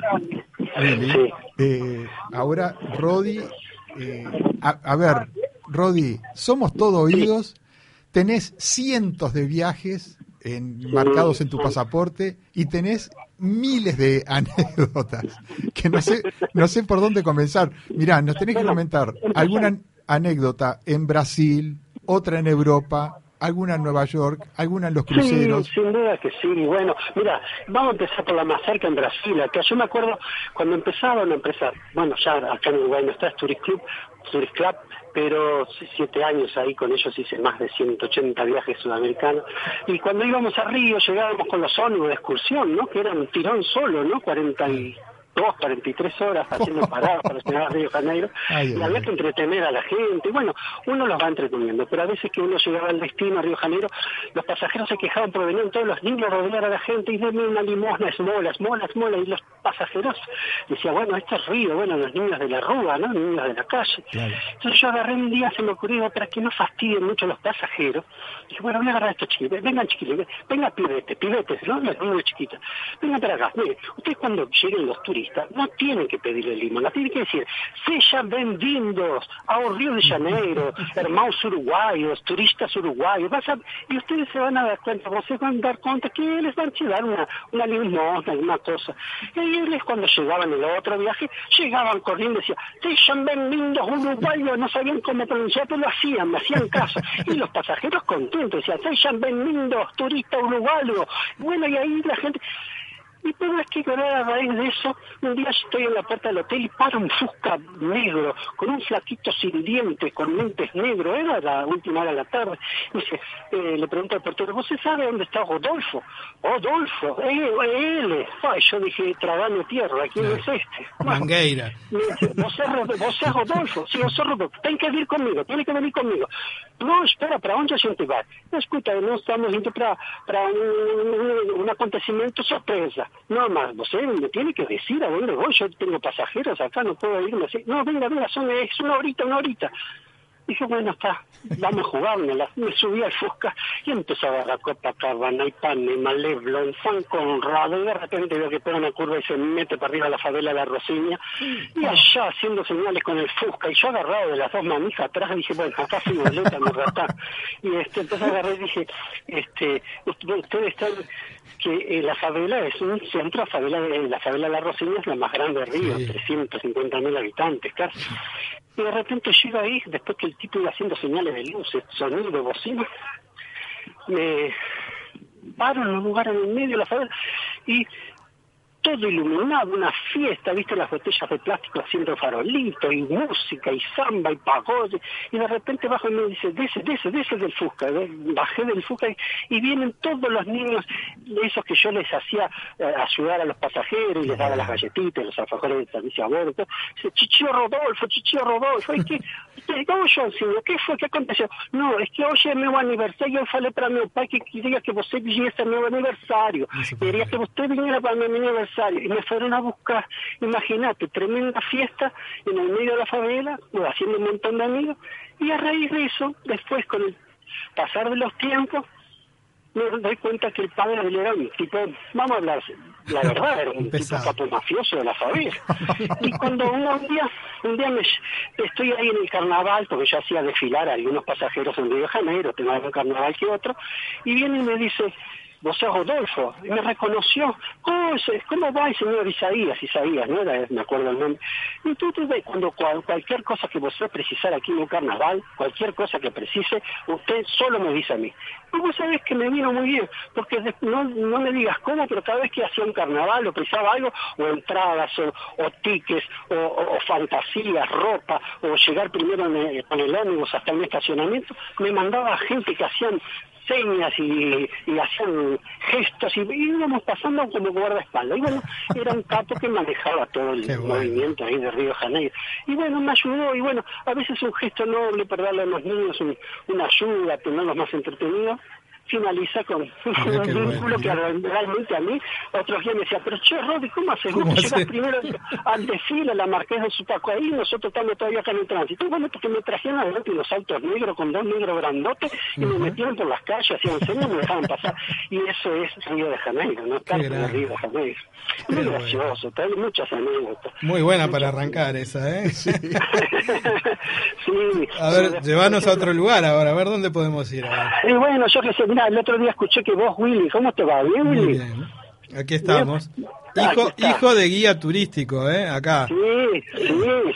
Willy, eh, ahora Rodi, eh, a, a ver, Rodi, somos todo oídos, tenés cientos de viajes en, marcados en tu pasaporte y tenés miles de anécdotas que no sé no sé por dónde comenzar. Mirá, nos tenés que comentar alguna anécdota en Brasil, otra en Europa, alguna en Nueva York, alguna en los cruceros. Sí, sin duda que sí. Bueno, mira, vamos a empezar por la más cerca en Brasil. Acá yo me acuerdo cuando empezaban a empezar, bueno, ya acá en Uruguay no está, es Tourist Club, Tourist Club, pero siete años ahí con ellos hice más de 180 viajes sudamericanos. Y cuando íbamos a Río llegábamos con los ónibus de excursión, ¿no? Que eran un tirón solo, ¿no? 40 y dos, 43 horas haciendo paradas para llegar a Río Janeiro Ay, y había ay. que entretener a la gente. Y bueno, uno los va entreteniendo, pero a veces que uno llegaba al destino a Río Janeiro, los pasajeros se quejaban porque venían todos los niños a rodear a la gente y denme una limosna, esmola, esmola, esmola, y los pasajeros decían, bueno, esto es Río, bueno, los niños de la rúa, ¿no? Los niños de la calle. Entonces yo agarré un día, se me ocurrió, para que no fastidien mucho los pasajeros, dije, bueno, voy a agarrar a estos chiquitos, vengan chiquitos, vengan pibetes, pibetes, ¿no? Los niños chiquitos, vengan para acá, mire, ustedes cuando lleguen los turistas, no tienen que pedirle limosna, tienen que decir, sean benvindos ao Río de Janeiro, hermanos uruguayos, turistas uruguayos, vas a- y ustedes se van a dar cuenta, se van a dar cuenta que les van a dar una, una limosna, una cosa. Y ellos cuando llegaban en el otro viaje, llegaban corriendo y decían, sean benvindos uruguayos, no sabían cómo pronunciar, pero lo hacían, me hacían caso. Y los pasajeros contentos decían, sean benvindos turistas uruguayos. Bueno, y ahí la gente... Y pero es que a raíz de eso, un día estoy en la puerta del hotel y para un Fusca negro, con un flaquito sin dientes, con lentes negros, era la última hora de la tarde. Y dice, eh, le pregunto al portero, ¿vos sabe dónde está Rodolfo? Rodolfo, eh, él. Ay, yo dije, tragando tierra, ¿quién es este? Mangueira. dice, ¿Vos sos, Rodolfo? Sí, vos sos Rodolfo. Tiene que venir conmigo, tiene que venir conmigo. No, espera, ¿para onde a gente vai? No, escuta, nós estamos indo para para um, um acontecimento sorpresa. No, mas você me tiene que decir a dónde voy. Yo tengo pasajeros acá, no puedo irme así. No, venga, venga, son, es una horita, una horita. Dije, bueno, está, vamos a jugármela. Me subí al Fusca y empecé a agarrar Copacabana, Ipanema, Leblon, San Conrado, y de repente veo que pega una curva y se mete para arriba la favela de la Rosiña, y allá haciendo señales con el Fusca, y yo agarrado de las dos manijas atrás, dije, bueno, acá sí boleta, me ratá. Y este, entonces agarré y dije, este, usted- ustedes están, que eh, la favela es un centro, favela de, la favela de la Rosiña es la más grande de Río, 350 mil habitantes casi. Y de repente llega ahí, después que el tipo iba haciendo señales de luces, sonido de bocina, me paro en un lugar en el medio de la favela y todo iluminado, una fiesta, viste las botellas de plástico haciendo farolitos y música y samba y pagode y de repente bajo y me dice, dese, dese, dese del Fusca, ¿eh? bajé del Fusca y, y vienen todos los niños, esos que yo les hacía eh, ayudar a los pasajeros y les daba las galletitas, los alfajores de servicio a bordo, dice, Chichio Rodolfo, Chichio Rodolfo, y que, ¿cómo yo? ¿Qué fue? ¿Qué aconteció? No, es que hoy es mi aniversario, yo falei para mi papá que quería que usted viniese a mi aniversario, quería que usted viniera para mi aniversario, y me fueron a buscar, imagínate, tremenda fiesta en el medio de la favela, haciendo un montón de amigos, y a raíz de eso, después con el pasar de los tiempos, me doy cuenta que el padre era un tipo, vamos a hablar, la verdad, era un tipo capo mafioso de la favela. Y cuando uno, un día, un día me, estoy ahí en el carnaval, porque yo hacía desfilar a algunos pasajeros en Río de Janeiro, tengo algún carnaval que otro, y viene y me dice, vos sos Rodolfo, y me reconoció, oh, ¿cómo va el señor Isaías? Isaías, ¿no? Era- me acuerdo el nombre. Y tú, tú ves, cuando cual- cualquier cosa que vos precisar aquí en un carnaval, cualquier cosa que precise, usted solo me dice a mí. Y vos sabés que me vino muy bien, porque no, no me digas cómo, pero cada vez que hacía un carnaval o precisaba algo, o entradas, o, o tickets, o, fantasías, ropa, o llegar primero con el ómnibus hasta un estacionamiento, me mandaba gente que hacían señas y, y hacían gestos y, y íbamos pasando como guardaespaldas. Y bueno, era un capo que manejaba todo el bueno. movimiento ahí de Río de Janeiro. Y bueno, me ayudó y bueno, a veces un gesto noble para darle a los niños un- una ayuda, tenerlos más entretenidos. Finaliza con qué un vínculo que realmente a mí, otros días me decían, pero che, Rodi, ¿cómo haces? ¿Cómo ¿Cómo llegas primero al desfile, a la Marqués de Supaco ahí, nosotros estamos todavía acá en el tránsito. Bueno, porque me trajeron adelante unos autos negros con dos negros grandotes y me metieron por las calles, hacían señas y me dejaban pasar. Y eso es Río de Janeiro, ¿no? Parte de. Río de Janeiro. Muy Qué bueno. gracioso, hay muchas anécdotas. Muy buena para arrancar esa, ¿eh? Sí. A ver, llevanos a otro lugar ahora, a ver dónde podemos ir. A ver. Y bueno, yo que sé, mira, el otro día escuché que vos, Willy, ¿cómo te va? ¿Bien, Muy Willy? bien. Aquí estamos. Hijo, hijo de guía turístico, ¿eh? Acá. Sí, sí,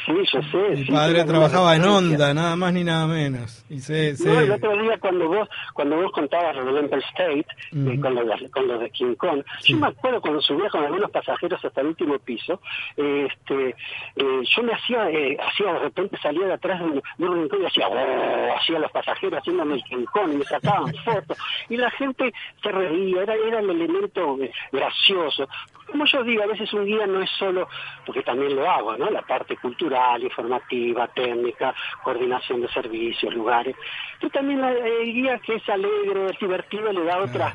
sí, yo sé. Mi sí, padre trabajaba en. Onda, nada más ni nada menos. Y sé, sé. No, el otro día cuando vos cuando vos contabas lo del Empire State eh, con, lo de, con lo de King Kong, yo me acuerdo cuando subía con algunos pasajeros hasta el último piso, este, eh, yo me hacía, eh, hacía de repente salía de atrás de un, de un rincón y hacía, "Oh", hacía los pasajeros haciéndome el King Kong y me sacaban fotos y la gente se reía, era, era el elemento eh, gracioso. Como yo digo, a veces un guía no es solo, porque también lo hago, ¿no? La parte cultural, informativa, técnica, coordinación de servicios, lugares. Pero también la- el guía que es alegre, es divertido, le da otra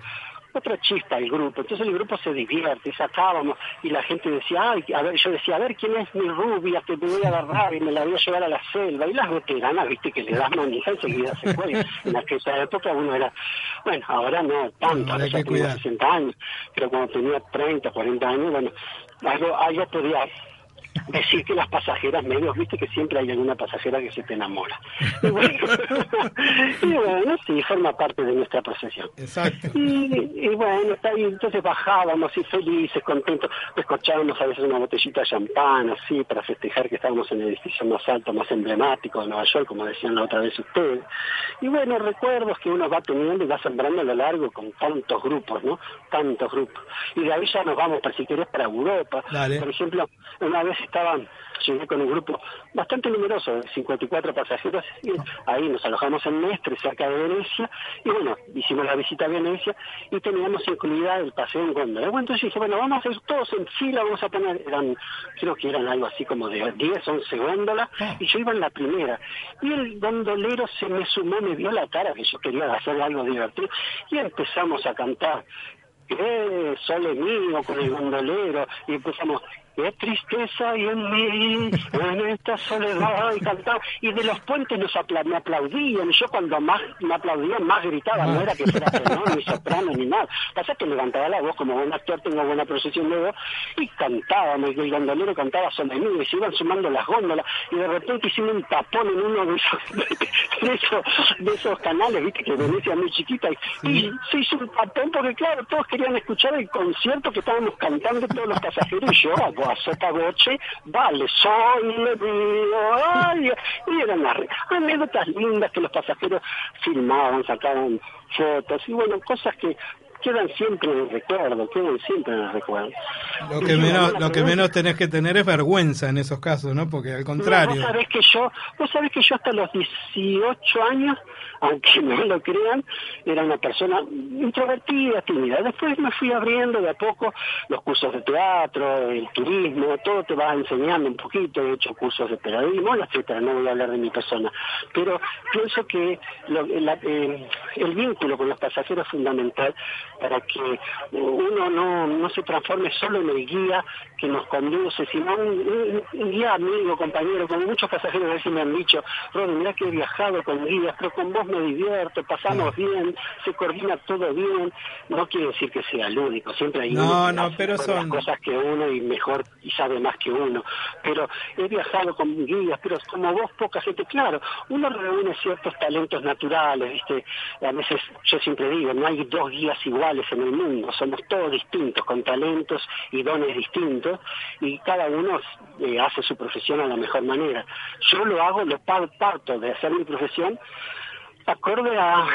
otra chispa al grupo. Entonces el grupo se divierte y sacábamos y la gente decía, ay, a ver, yo decía, a ver quién es mi rubia que me voy a agarrar y me la voy a llevar a la selva. Y las veteranas, viste, que le das manija enseguida se fue. En aquella época uno era, bueno, ahora no tanto, Ahora ya cuidar. 60 años, pero cuando tenía 30, 40 años, bueno, algo, algo podía decir que las pasajeras medios, viste que siempre hay alguna pasajera que se te enamora. Y bueno, y bueno, sí, forma parte de nuestra procesión. Exacto. Y, y bueno, está ahí, entonces bajábamos así felices, contentos, escuchábamos a veces una botellita de champán, así, para festejar que estábamos en el edificio más alto, más emblemático de Nueva York, como decían la otra vez ustedes. Y bueno, recuerdos que uno va teniendo y va sembrando a lo largo con tantos grupos, ¿no? Tantos grupos. Y de ahí ya nos vamos, para si querés, para Europa. Dale. Por ejemplo, una vez estaban, llegué con un grupo bastante numeroso, de 54 pasajeros, y ahí nos alojamos en Mestre, cerca de Venecia, y bueno, hicimos la visita a Venecia y teníamos incluida el paseo en góndola. Bueno, entonces dije, bueno, vamos a ir todos en fila, vamos a poner, eran, creo que eran algo así como de 10, 11 góndolas, y yo iba en la primera. Y el gondolero se me sumó, me vio la cara que yo quería hacer algo divertido, y empezamos a cantar qué sole mío con el gondolero y empezamos qué tristeza hay en mí en esta soledad y cantaba y de los puentes nos apla- me aplaudían. Yo cuando más me aplaudían más gritaba. No era que fuera tenor ni soprano ni nada. Pasa que levantaba la voz como buen actor tengo buena procesión de voz y cantábamos y el gondolero cantaba sole mío y se iban sumando las góndolas y de repente hicimos un tapón en uno de esos de esos, de esos canales viste que Venecia es muy chiquita y, y se hizo un tapón porque claro todos querían escuchar el concierto que estábamos cantando todos los pasajeros y yo a sota voce vale soy le mío ay y eran las anécdotas lindas que los pasajeros filmaban sacaban fotos y bueno cosas que quedan siempre en el recuerdo quedan siempre en el recuerdo Lo que menos, lo que menos tenés que tener es vergüenza en esos casos, ¿no? Porque al no, contrario. vos sabés que yo, vos sabés que yo hasta los 18 años, aunque no lo crean, era una persona introvertida, tímida. Después me fui abriendo de a poco los cursos de teatro, el turismo, todo te va enseñando un poquito. He hecho cursos de periodismo, etcétera. No voy a hablar de mi persona, pero pienso que lo- la- eh, el vínculo con los pasajeros es fundamental para que uno no, no se transforme solo en el guía que nos conduce, sino un, un- un guía amigo, compañero, como muchos pasajeros a veces me han dicho, Rodri, mira que he viajado con guías, pero con vos me divierto, pasamos bien, se coordina todo bien, no quiere decir que sea el único, siempre hay No, no, pero son- cosas que uno y mejor y sabe más que uno, pero he viajado con guías, pero como vos poca gente, claro, uno reúne ciertos talentos naturales, viste, a veces yo siempre digo, no hay dos guías iguales en el mundo, somos todos distintos, con talentos y dones distintos, y cada uno eh, hace su profesión a la mejor manera. Yo lo hago, lo par- parto de hacer mi profesión acorde a,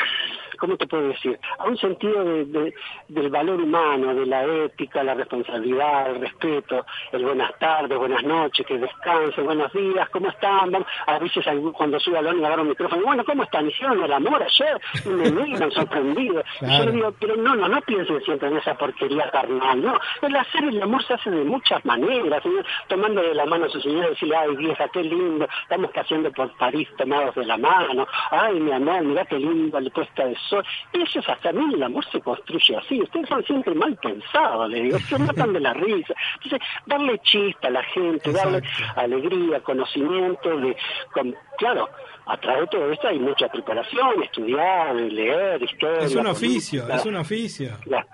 ¿cómo te puedo decir? A un sentido de- de- del valor humano, de la ética, la responsabilidad, el respeto, el buenas tardes, buenas noches, que descansen, buenos días, ¿cómo están? Vamos- A veces cuando subo al y agarro el micrófono, bueno, ¿cómo están? ¿Hicieron el amor ayer? Y me miran sorprendidos. Y yo Claro. le digo, pero no, no, no piensen siempre en esa porquería carnal, no. El hacer el amor se hace de muchas maneras, tomando de la mano a su señora y decirle, ay vieja, qué lindo, estamos paseando por París tomados de la mano, ay mi amor, mirá qué lindo la puesta de sol eso. Es hasta a mí el amor se construye así. Ustedes son siempre mal pensados, le digo, se matan de la risa. Entonces, darle chispa a la gente, darle alegría, conocimiento, de, con, claro, a través de todo esto hay mucha preparación, estudiar, leer, historia. Es un oficio, política. es un oficio. La-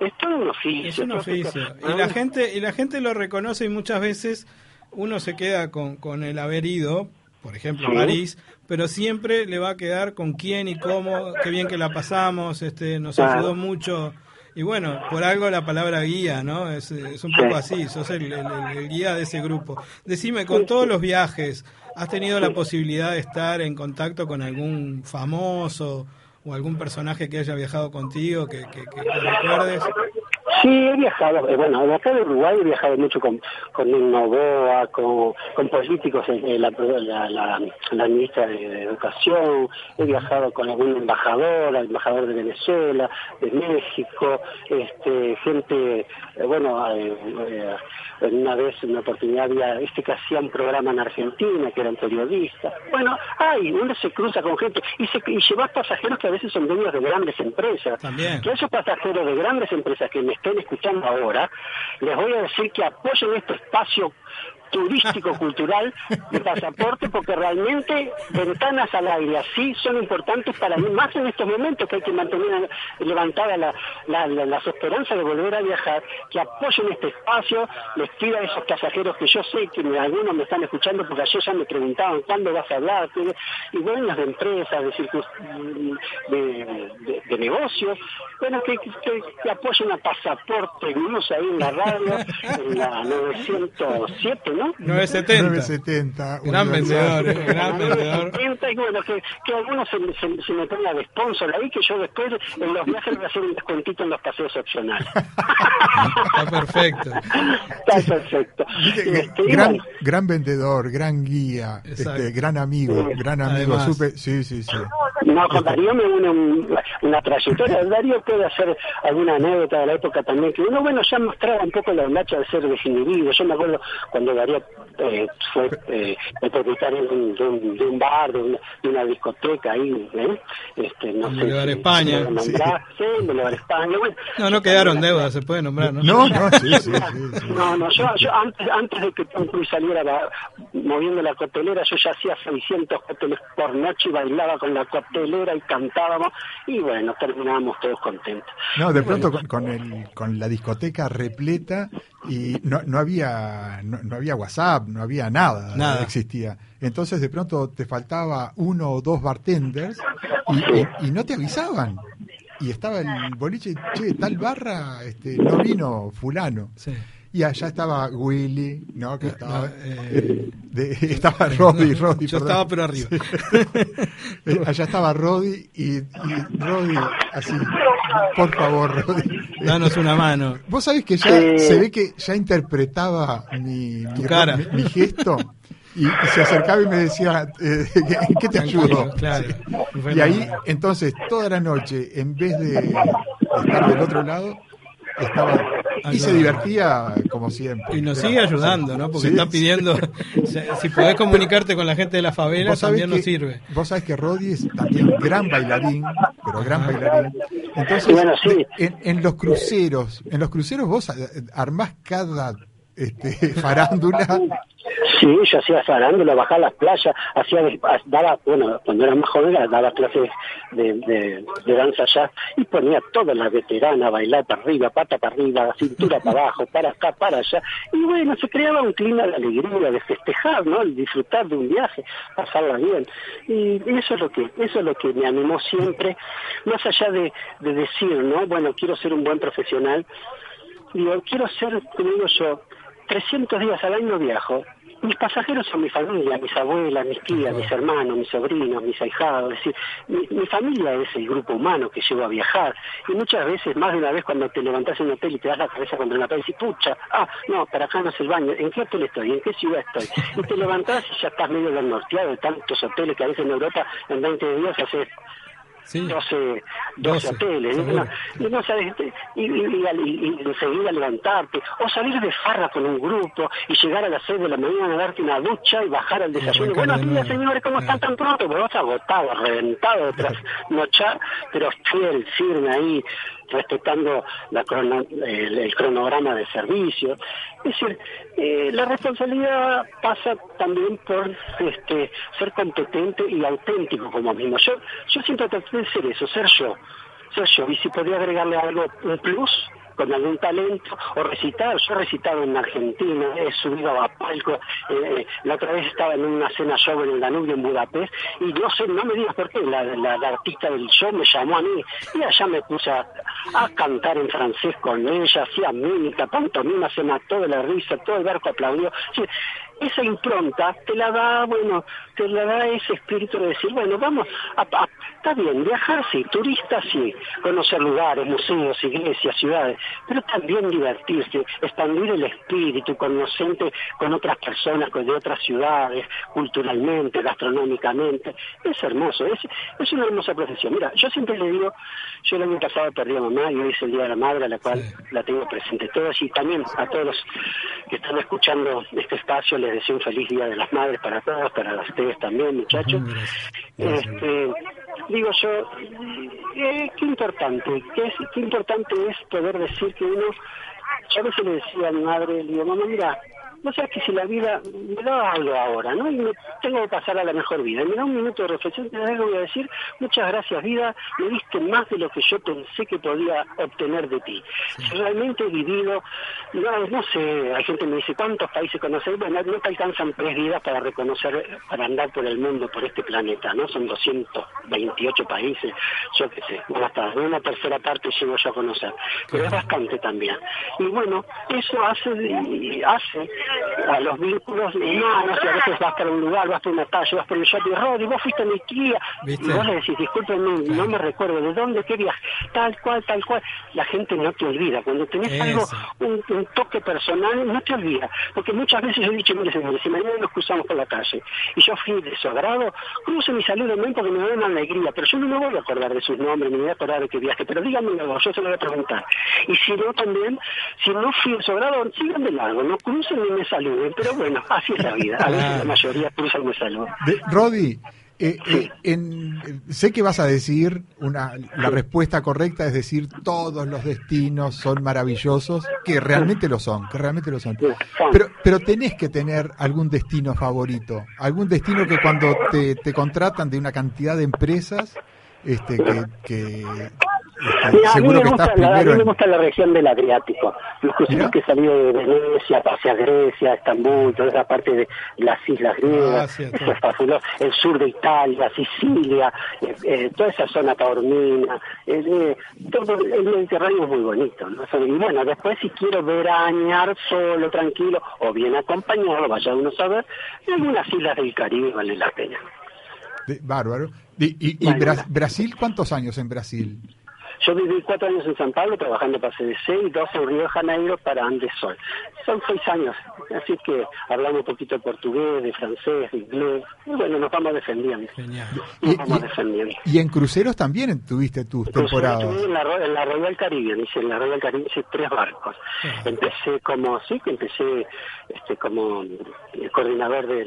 es todo un oficio. Es un oficio. Y la gente, y la gente lo reconoce y muchas veces uno se queda con, con el haber ido, por ejemplo, Sí. París, pero siempre le va a quedar con quién y cómo, qué bien que la pasamos, este, nos Claro. ayudó mucho. Y bueno, por algo la palabra guía, ¿no? Es, es un poco así, sos el, el- el- el guía de ese grupo. Decime, con todos los viajes, ¿has tenido la posibilidad de estar en contacto con algún famoso o algún personaje que haya viajado contigo que, que, que- que recuerdes? Sí, he viajado, eh, bueno, de acá de Uruguay he viajado mucho con, con Novoa, con, con políticos, eh, eh, la, la, la, la ministra de, de Educación, he viajado con algún embajador, el embajador de Venezuela, de México, este, gente, eh, bueno, eh, una vez, una oportunidad había este que hacía un programa en Argentina, que eran periodistas. Bueno, ay, uno se cruza con gente y, se, y lleva pasajeros que a veces son dueños de grandes empresas. También. Que esos pasajeros de grandes empresas que me estén escuchando ahora, les voy a decir que apoyen este espacio turístico cultural de pasaporte porque realmente ventanas al aire así son importantes para mí más en estos momentos que hay que mantener levantada la, la, la- las esperanzas de volver a viajar que apoyen este espacio les pido a esos pasajeros que yo sé que algunos me están escuchando porque ayer ya me preguntaban cuándo vas a hablar ¿Qué- y dueños de empresas de, de, negocios bueno que, apoyen a pasaporte News ahí en la radio en la 907 ¿no? 970. 970. Gran vendedor, eh, gran vendedor. Y bueno, que, que algunos se, se, se me ponga de sponsor ahí, que yo después en los viajes voy a hacer un descuentito en los paseos opcionales. Está perfecto. Está perfecto. Este, gran, bueno, gran vendedor, gran guía, este, gran amigo, gran amigo. Además. Supe, sí, sí, sí. No, con Darío me une un- una trayectoria. Darío puede hacer alguna anécdota de la época también, que uno, bueno, ya mostraba un poco la marcha de ser desinhibido. Yo me acuerdo cuando Darío varias eh, fue eh, el propietario de un, de un- de un bar, de una, de una discoteca ahí, ¿eh? Este, no sé. Boulevard si- España. España, bueno. No, no quedaron deudas, se puede nombrar, ¿no? No, no, sí, sí, sí. sí. No, no, yo, yo antes, antes de que Tom Cruise saliera moviendo la coctelera, yo ya hacía 600 cócteles por noche y bailaba con la coctelera y cantábamos y bueno, terminábamos todos contentos. No, de pronto con, con el, con la discoteca repleta y no, no había no, no había WhatsApp, no había nada, Nada. existía. Entonces de pronto te faltaba uno o dos bartenders y, y- y no te avisaban. Y estaba el boliche, che, tal barra, este, no vino fulano. Sí. Y allá estaba Willy, ¿no? Que No, estaba, no, eh, de- estaba Roddy, Roddy. Yo perdón. estaba pero arriba. Eh, allá estaba Roddy y, y Roddy así, por favor, Roddy. Danos una mano. Vos sabés que ya se ve que ya interpretaba mi, cara. mi- mi gesto y, y se acercaba y me decía, eh, ¿en qué te ayudo? Claro. Sí. Y ahí, entonces, toda la noche, en vez de estar del otro lado, estaba y se divertía como siempre. Y nos sigue ayudando, ¿no? Porque Sí, está sí. pidiendo, si podés comunicarte con la gente de la favela, también nos que- sirve. Vos sabés que Roddy es también gran bailarín, pero gran bailarín. Entonces, bueno, sí. en, en los cruceros, en los cruceros vos armás cada este, farándula. Sí, yo hacía farándula, bajaba las playas, hacía, daba, bueno, cuando era más joven daba clases de, de, danza jazz y ponía toda la veterana a bailar para arriba, pata para arriba, cintura para abajo, para acá, para allá. Y bueno, se creaba un clima de alegría, de festejar, ¿no? El disfrutar de un viaje, pasarla bien. Y eso es lo que, eso es lo que me animó siempre, más allá de, de decir, ¿no? Bueno, quiero ser un buen profesional, digo, quiero ser, como digo yo, 300 días al año viajo. Mis pasajeros son mi familia, mis abuelas, mis tías, mis hermanos, mis sobrinos, mis ahijados. Es decir, mi, mi familia es el grupo humano que llevo a viajar. Y muchas veces, más de una vez, cuando te levantás en un hotel y te das la cabeza contra una pared y dices, pucha, ah, no, para acá no es el baño. ¿En qué hotel estoy? ¿En qué ciudad estoy? Y te levantás y ya estás medio desnorteado de tantos hoteles que a veces en Europa en 20 días haces Sí. 12, 12 hoteles, y, no, y, no sabes, y, y, y, enseguida levantarte, o salir de farra con un grupo y llegar a las 6 de la mañana a darte una ducha y bajar al desayuno. Buenos días, señores, ¿cómo están tan pronto? Pues vos agotado, reventado de trasnochar, pero fiel, firme ahí, respetando la el, cronograma de servicio. Es decir, eh, la responsabilidad pasa también por este, ser competente y auténtico como mismo. Yo, yo siempre traté de ser eso, ser yo, ser yo. Y si podía agregarle algo, un plus, con algún talento o recitar. Yo he recitado en Argentina, he subido a palco, eh, la otra vez estaba en una cena show en el Danubio en Budapest y no sé, no me digas por qué, la, artista del show me llamó a mí y allá me puse a, cantar en francés con ella, hacía mímica, pantomima, se mató de la risa, todo el barco aplaudió esa impronta te la da, bueno, te la da ese espíritu de decir, bueno, vamos, a, está bien, viajar sí, turistas sí, conocer lugares, museos, iglesias, ciudades, pero también divertirse, expandir el espíritu, conocente con otras personas de otras ciudades, culturalmente, gastronómicamente, es hermoso, es, es una hermosa profesión. Mira, yo siempre le digo, yo el año pasado perdí a mamá y hoy es el Día de la Madre, a la cual la tengo presente todas y también a todos los que están escuchando este espacio, les deseo un feliz Día de las Madres para todos, para ustedes también, muchachos. Este, digo yo, eh, qué importante, qué, qué importante es poder decir que uno, yo a veces le decía a mi madre, le digo, mamá, mira, no sé que si la vida me da algo ahora, ¿no? Y me tengo que pasar a la mejor vida. Y me da un minuto de reflexión, te voy a decir, muchas gracias vida, me diste más de lo que yo pensé que podía obtener de ti. Realmente he vivido, no, no sé, hay gente que me dice, ¿cuántos países conoces? Bueno, no te alcanzan tres vidas para reconocer, para andar por el mundo, por este planeta, ¿no? Son 228 países, yo qué sé, hasta una tercera parte llego yo a conocer, pero es bastante también. Y bueno, eso hace, hace a los vínculos humanos y a veces vas para un lugar, vas por una calle, vas por el shopping, Rodri, vos fuiste a mi tía y vos le decís, discúlpenme, no me recuerdo de dónde, qué viaje, tal cual, tal cual. La gente no te olvida. Cuando tenés algo, un, toque personal, no te olvida. Porque muchas veces yo he dicho, mire señores, si mañana nos cruzamos por la calle y yo fui de su agrado, cruce mi saludo porque me da una alegría, pero yo no me voy a acordar de sus nombres, ni me voy a acordar de qué viaje, pero díganme algo, yo se lo voy a preguntar. Y si no también, si no fui de su agrado, sigan de largo, no crucen ni me saluden, pero bueno, así es la vida. A veces la mayoría cruzan me saludan. Rodi, eh, eh, sé que vas a decir una, la respuesta correcta es decir todos los destinos son maravillosos, que realmente lo son, que realmente lo son. Pero, pero tenés que tener algún destino favorito, algún destino que cuando te, te contratan de una cantidad de empresas, este, que, que a, mí me gusta, la, me gusta la región del Adriático. Los cruceros que salido de Venecia, hacia Grecia, Estambul, toda esa parte de las islas griegas, ah, eso es fabuloso. El sur de Italia, Sicilia, eh, eh, toda esa zona taormina, eh, todo el Mediterráneo es muy bonito. Y bueno, después si quiero veranear solo, tranquilo, o bien acompañado, vaya uno a saber, en algunas islas del Caribe vale la pena. bárbaro. ¿Y, y, Brasil cuántos años en Brasil? Yo viví cuatro años en San Pablo trabajando para CDC y dos en Río de Janeiro para Andesol. Son seis años, así que hablamos un poquito de portugués, de francés, de inglés. Y bueno, nos vamos defendiendo. Genial. Nos vamos defendiendo. Y en cruceros también tuviste tus temporadas. En la, en la Royal Caribbean, hice en la Royal Caribbean hice tres barcos. Empecé como, sí, que empecé este, como el coordinador de,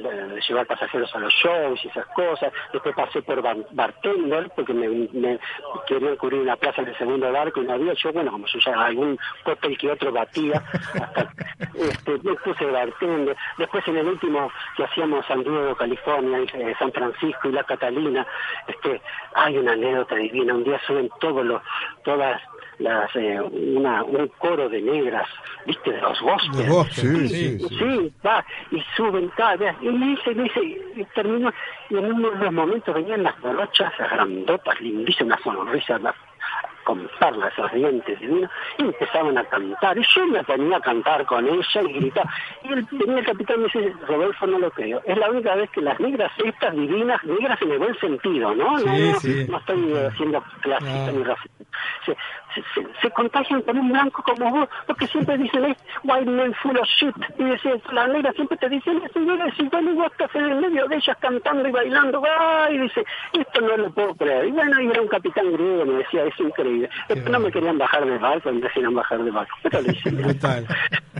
llevar pasajeros a los shows y esas cosas. Después pasé por bartender porque me, me querían cubrir una plaza en el segundo barco y no había, yo, bueno, como yo ya algún cóctel que otro batía, hasta este, me puse bartender. Después en el último que hacíamos San Diego, California, eh, San Francisco y La Catalina, este, hay una anécdota divina, un día suben todos los, todas las eh, una, un coro de negras, viste, de los gospels. Sí, sí, sí, va, y suben, cada y me dice, me dice, y terminó, y en uno de los momentos venían las morochas grandotas, lindísimas, sonrisas, con perlas, esos dientes divinos, y empezaban a cantar. Y yo me tenía a cantar con ella y gritar. Y el, el capitán me dice, Rodolfo, no lo creo. Es la única vez que las negras estas divinas, negras en el buen sentido, ¿no? Sí, no, no, sí. no estoy eh, haciendo clasista No. ni racista. Se, se, se- se contagian con un blanco como vos, porque siempre dicen, es white man full of shit. Y decía, las negras siempre te dicen, eso, y yo le estás en el medio de ellas cantando y bailando, ¡ay! Y dice, esto no lo puedo creer. Y bueno, y era un capitán griego, me decía, es increíble. No me querían bajar de barco, me decían bajar de barco. Pero. Brutal.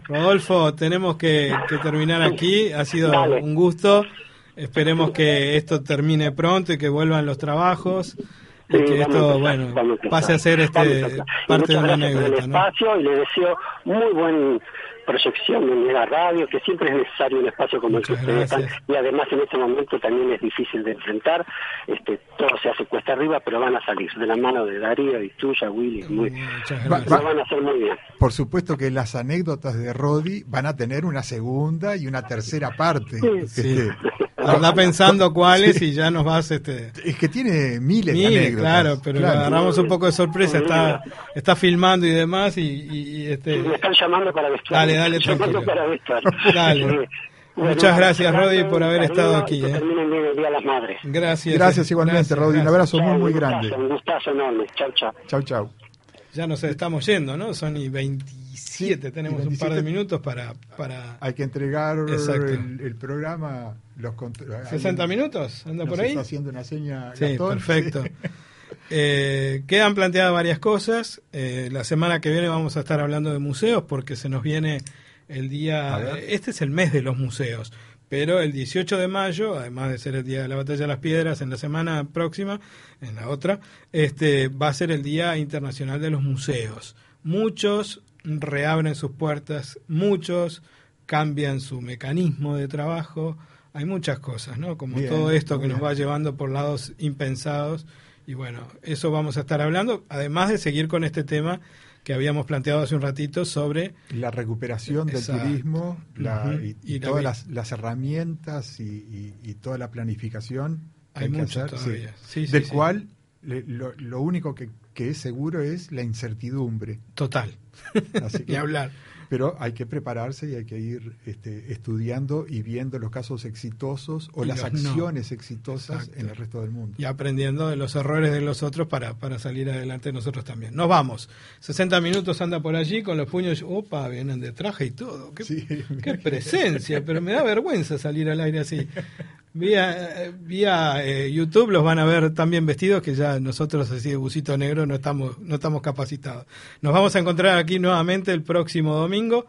Rodolfo, tenemos que, que terminar aquí. Ha sido Dale. un gusto. Esperemos que esto termine pronto y que vuelvan los trabajos. Y que esto, bueno, pase a ser a este parte de el anécdota, ¿no? espacio y le deseo muy buen proyección en la radio, que siempre es necesario un espacio como el que ustedes gracias. están. Y además en este momento también es difícil de enfrentar. Este, todo se hace cuesta arriba, pero van a salir de la mano de Darío y tuya, Willy. Muy, lo van a hacer muy bien. Por supuesto que las anécdotas de Rodi van a tener una segunda y una tercera parte. Sí. Este, Anda pensando cuáles y ya nos vas este es que tiene miles de Mire, anécdotas. claro, pero Claro. agarramos un poco de sorpresa, está, está filmando y demás y, y- y, este Me están llamando para vestuario. Dale, dale, Me están llamando tranquilo. para. Dale. Bueno, Muchas gracias, Rodi, por haber estado aquí, eh. el Día de las Madres. gracias. Gracias igualmente, gracias, Rodi. Un abrazo muy, muy un gustazo, grande. Un gustazo enorme. Chau, chau. Chau, chau. Ya nos estamos yendo, ¿no? Son y 27, tenemos y un par de 27. minutos para, para Hay que entregar el, el programa. Los contro- 60 alguien minutos, anda por ahí. está haciendo una seña. Sí, Gastón. perfecto. Sí. Eh, quedan planteadas varias cosas. Eh, la semana que viene vamos a estar hablando de museos porque se nos viene el día... Este es el mes de los museos, pero el 18 de mayo, además de ser el día de la Batalla de las Piedras, en la semana próxima, en la otra, este va a ser el Día Internacional de los Museos. Muchos reabren sus puertas, muchos cambian su mecanismo de trabajo. Hay muchas cosas, ¿no? Como Bien, todo esto que nos va llevando por lados impensados. Y bueno, eso vamos a estar hablando, además de seguir con este tema que habíamos planteado hace un ratito sobre La recuperación del Exacto. turismo la- y, y Y la todas las, las herramientas y, toda la planificación Hay hacer, sí. todavía. Sí, sí, del cual le- lo, lo único que, que es seguro es la incertidumbre. total. Así que- hablar. Pero hay que prepararse y hay que ir este, estudiando y viendo los casos exitosos o Y las no. acciones exitosas Exacto. en el resto del mundo. Y aprendiendo de los errores de los otros para, para salir adelante nosotros también. Nos vamos. 60 minutos anda por allí con los puños. Opa, vienen de traje y todo. Qué, Sí. qué presencia, pero me da vergüenza salir al aire así. Vía, vía eh, YouTube los van a ver también vestidos que ya nosotros así de busito negro no estamos, no estamos capacitados. Nos vamos a encontrar aquí nuevamente el próximo domingo,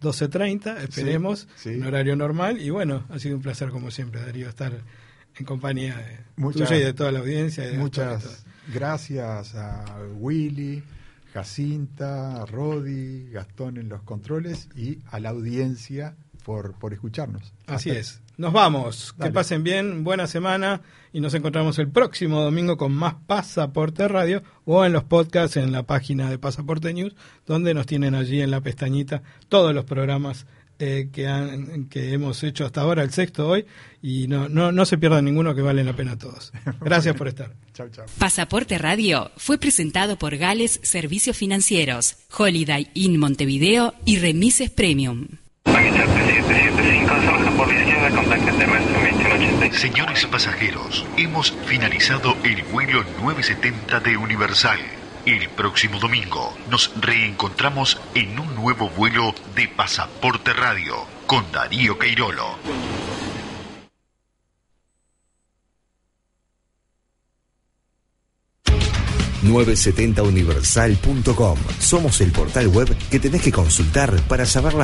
12.30, esperemos, sí. en horario normal. Y bueno, ha sido un placer como siempre, Darío, estar en compañía de Muchas- tuya y de toda la audiencia. Muchas gracias a Willy, Jacinta, a Rodi, Gastón en los controles y a la audiencia por, por escucharnos. Así Hasta- es. Nos vamos. Que pasen bien, buena semana y nos encontramos el próximo domingo con más Pasaporte Radio o en los podcasts en la página de Pasaporte News, donde nos tienen allí en la pestañita todos los programas eh, que, han, que hemos hecho hasta ahora, el sexto hoy, y no, no, no se pierdan ninguno que valen la pena todos. Gracias por estar. Chau, chau. Pasaporte Radio fue presentado por Gales Servicios Financieros, Holiday Inn Montevideo y Remises Premium. Señores pasajeros, hemos finalizado el vuelo 970 de Universal. El próximo domingo nos reencontramos en un nuevo vuelo de Pasaporte Radio con Darío Queirolo. universal.com. Somos el portal web que tenés que consultar para saber las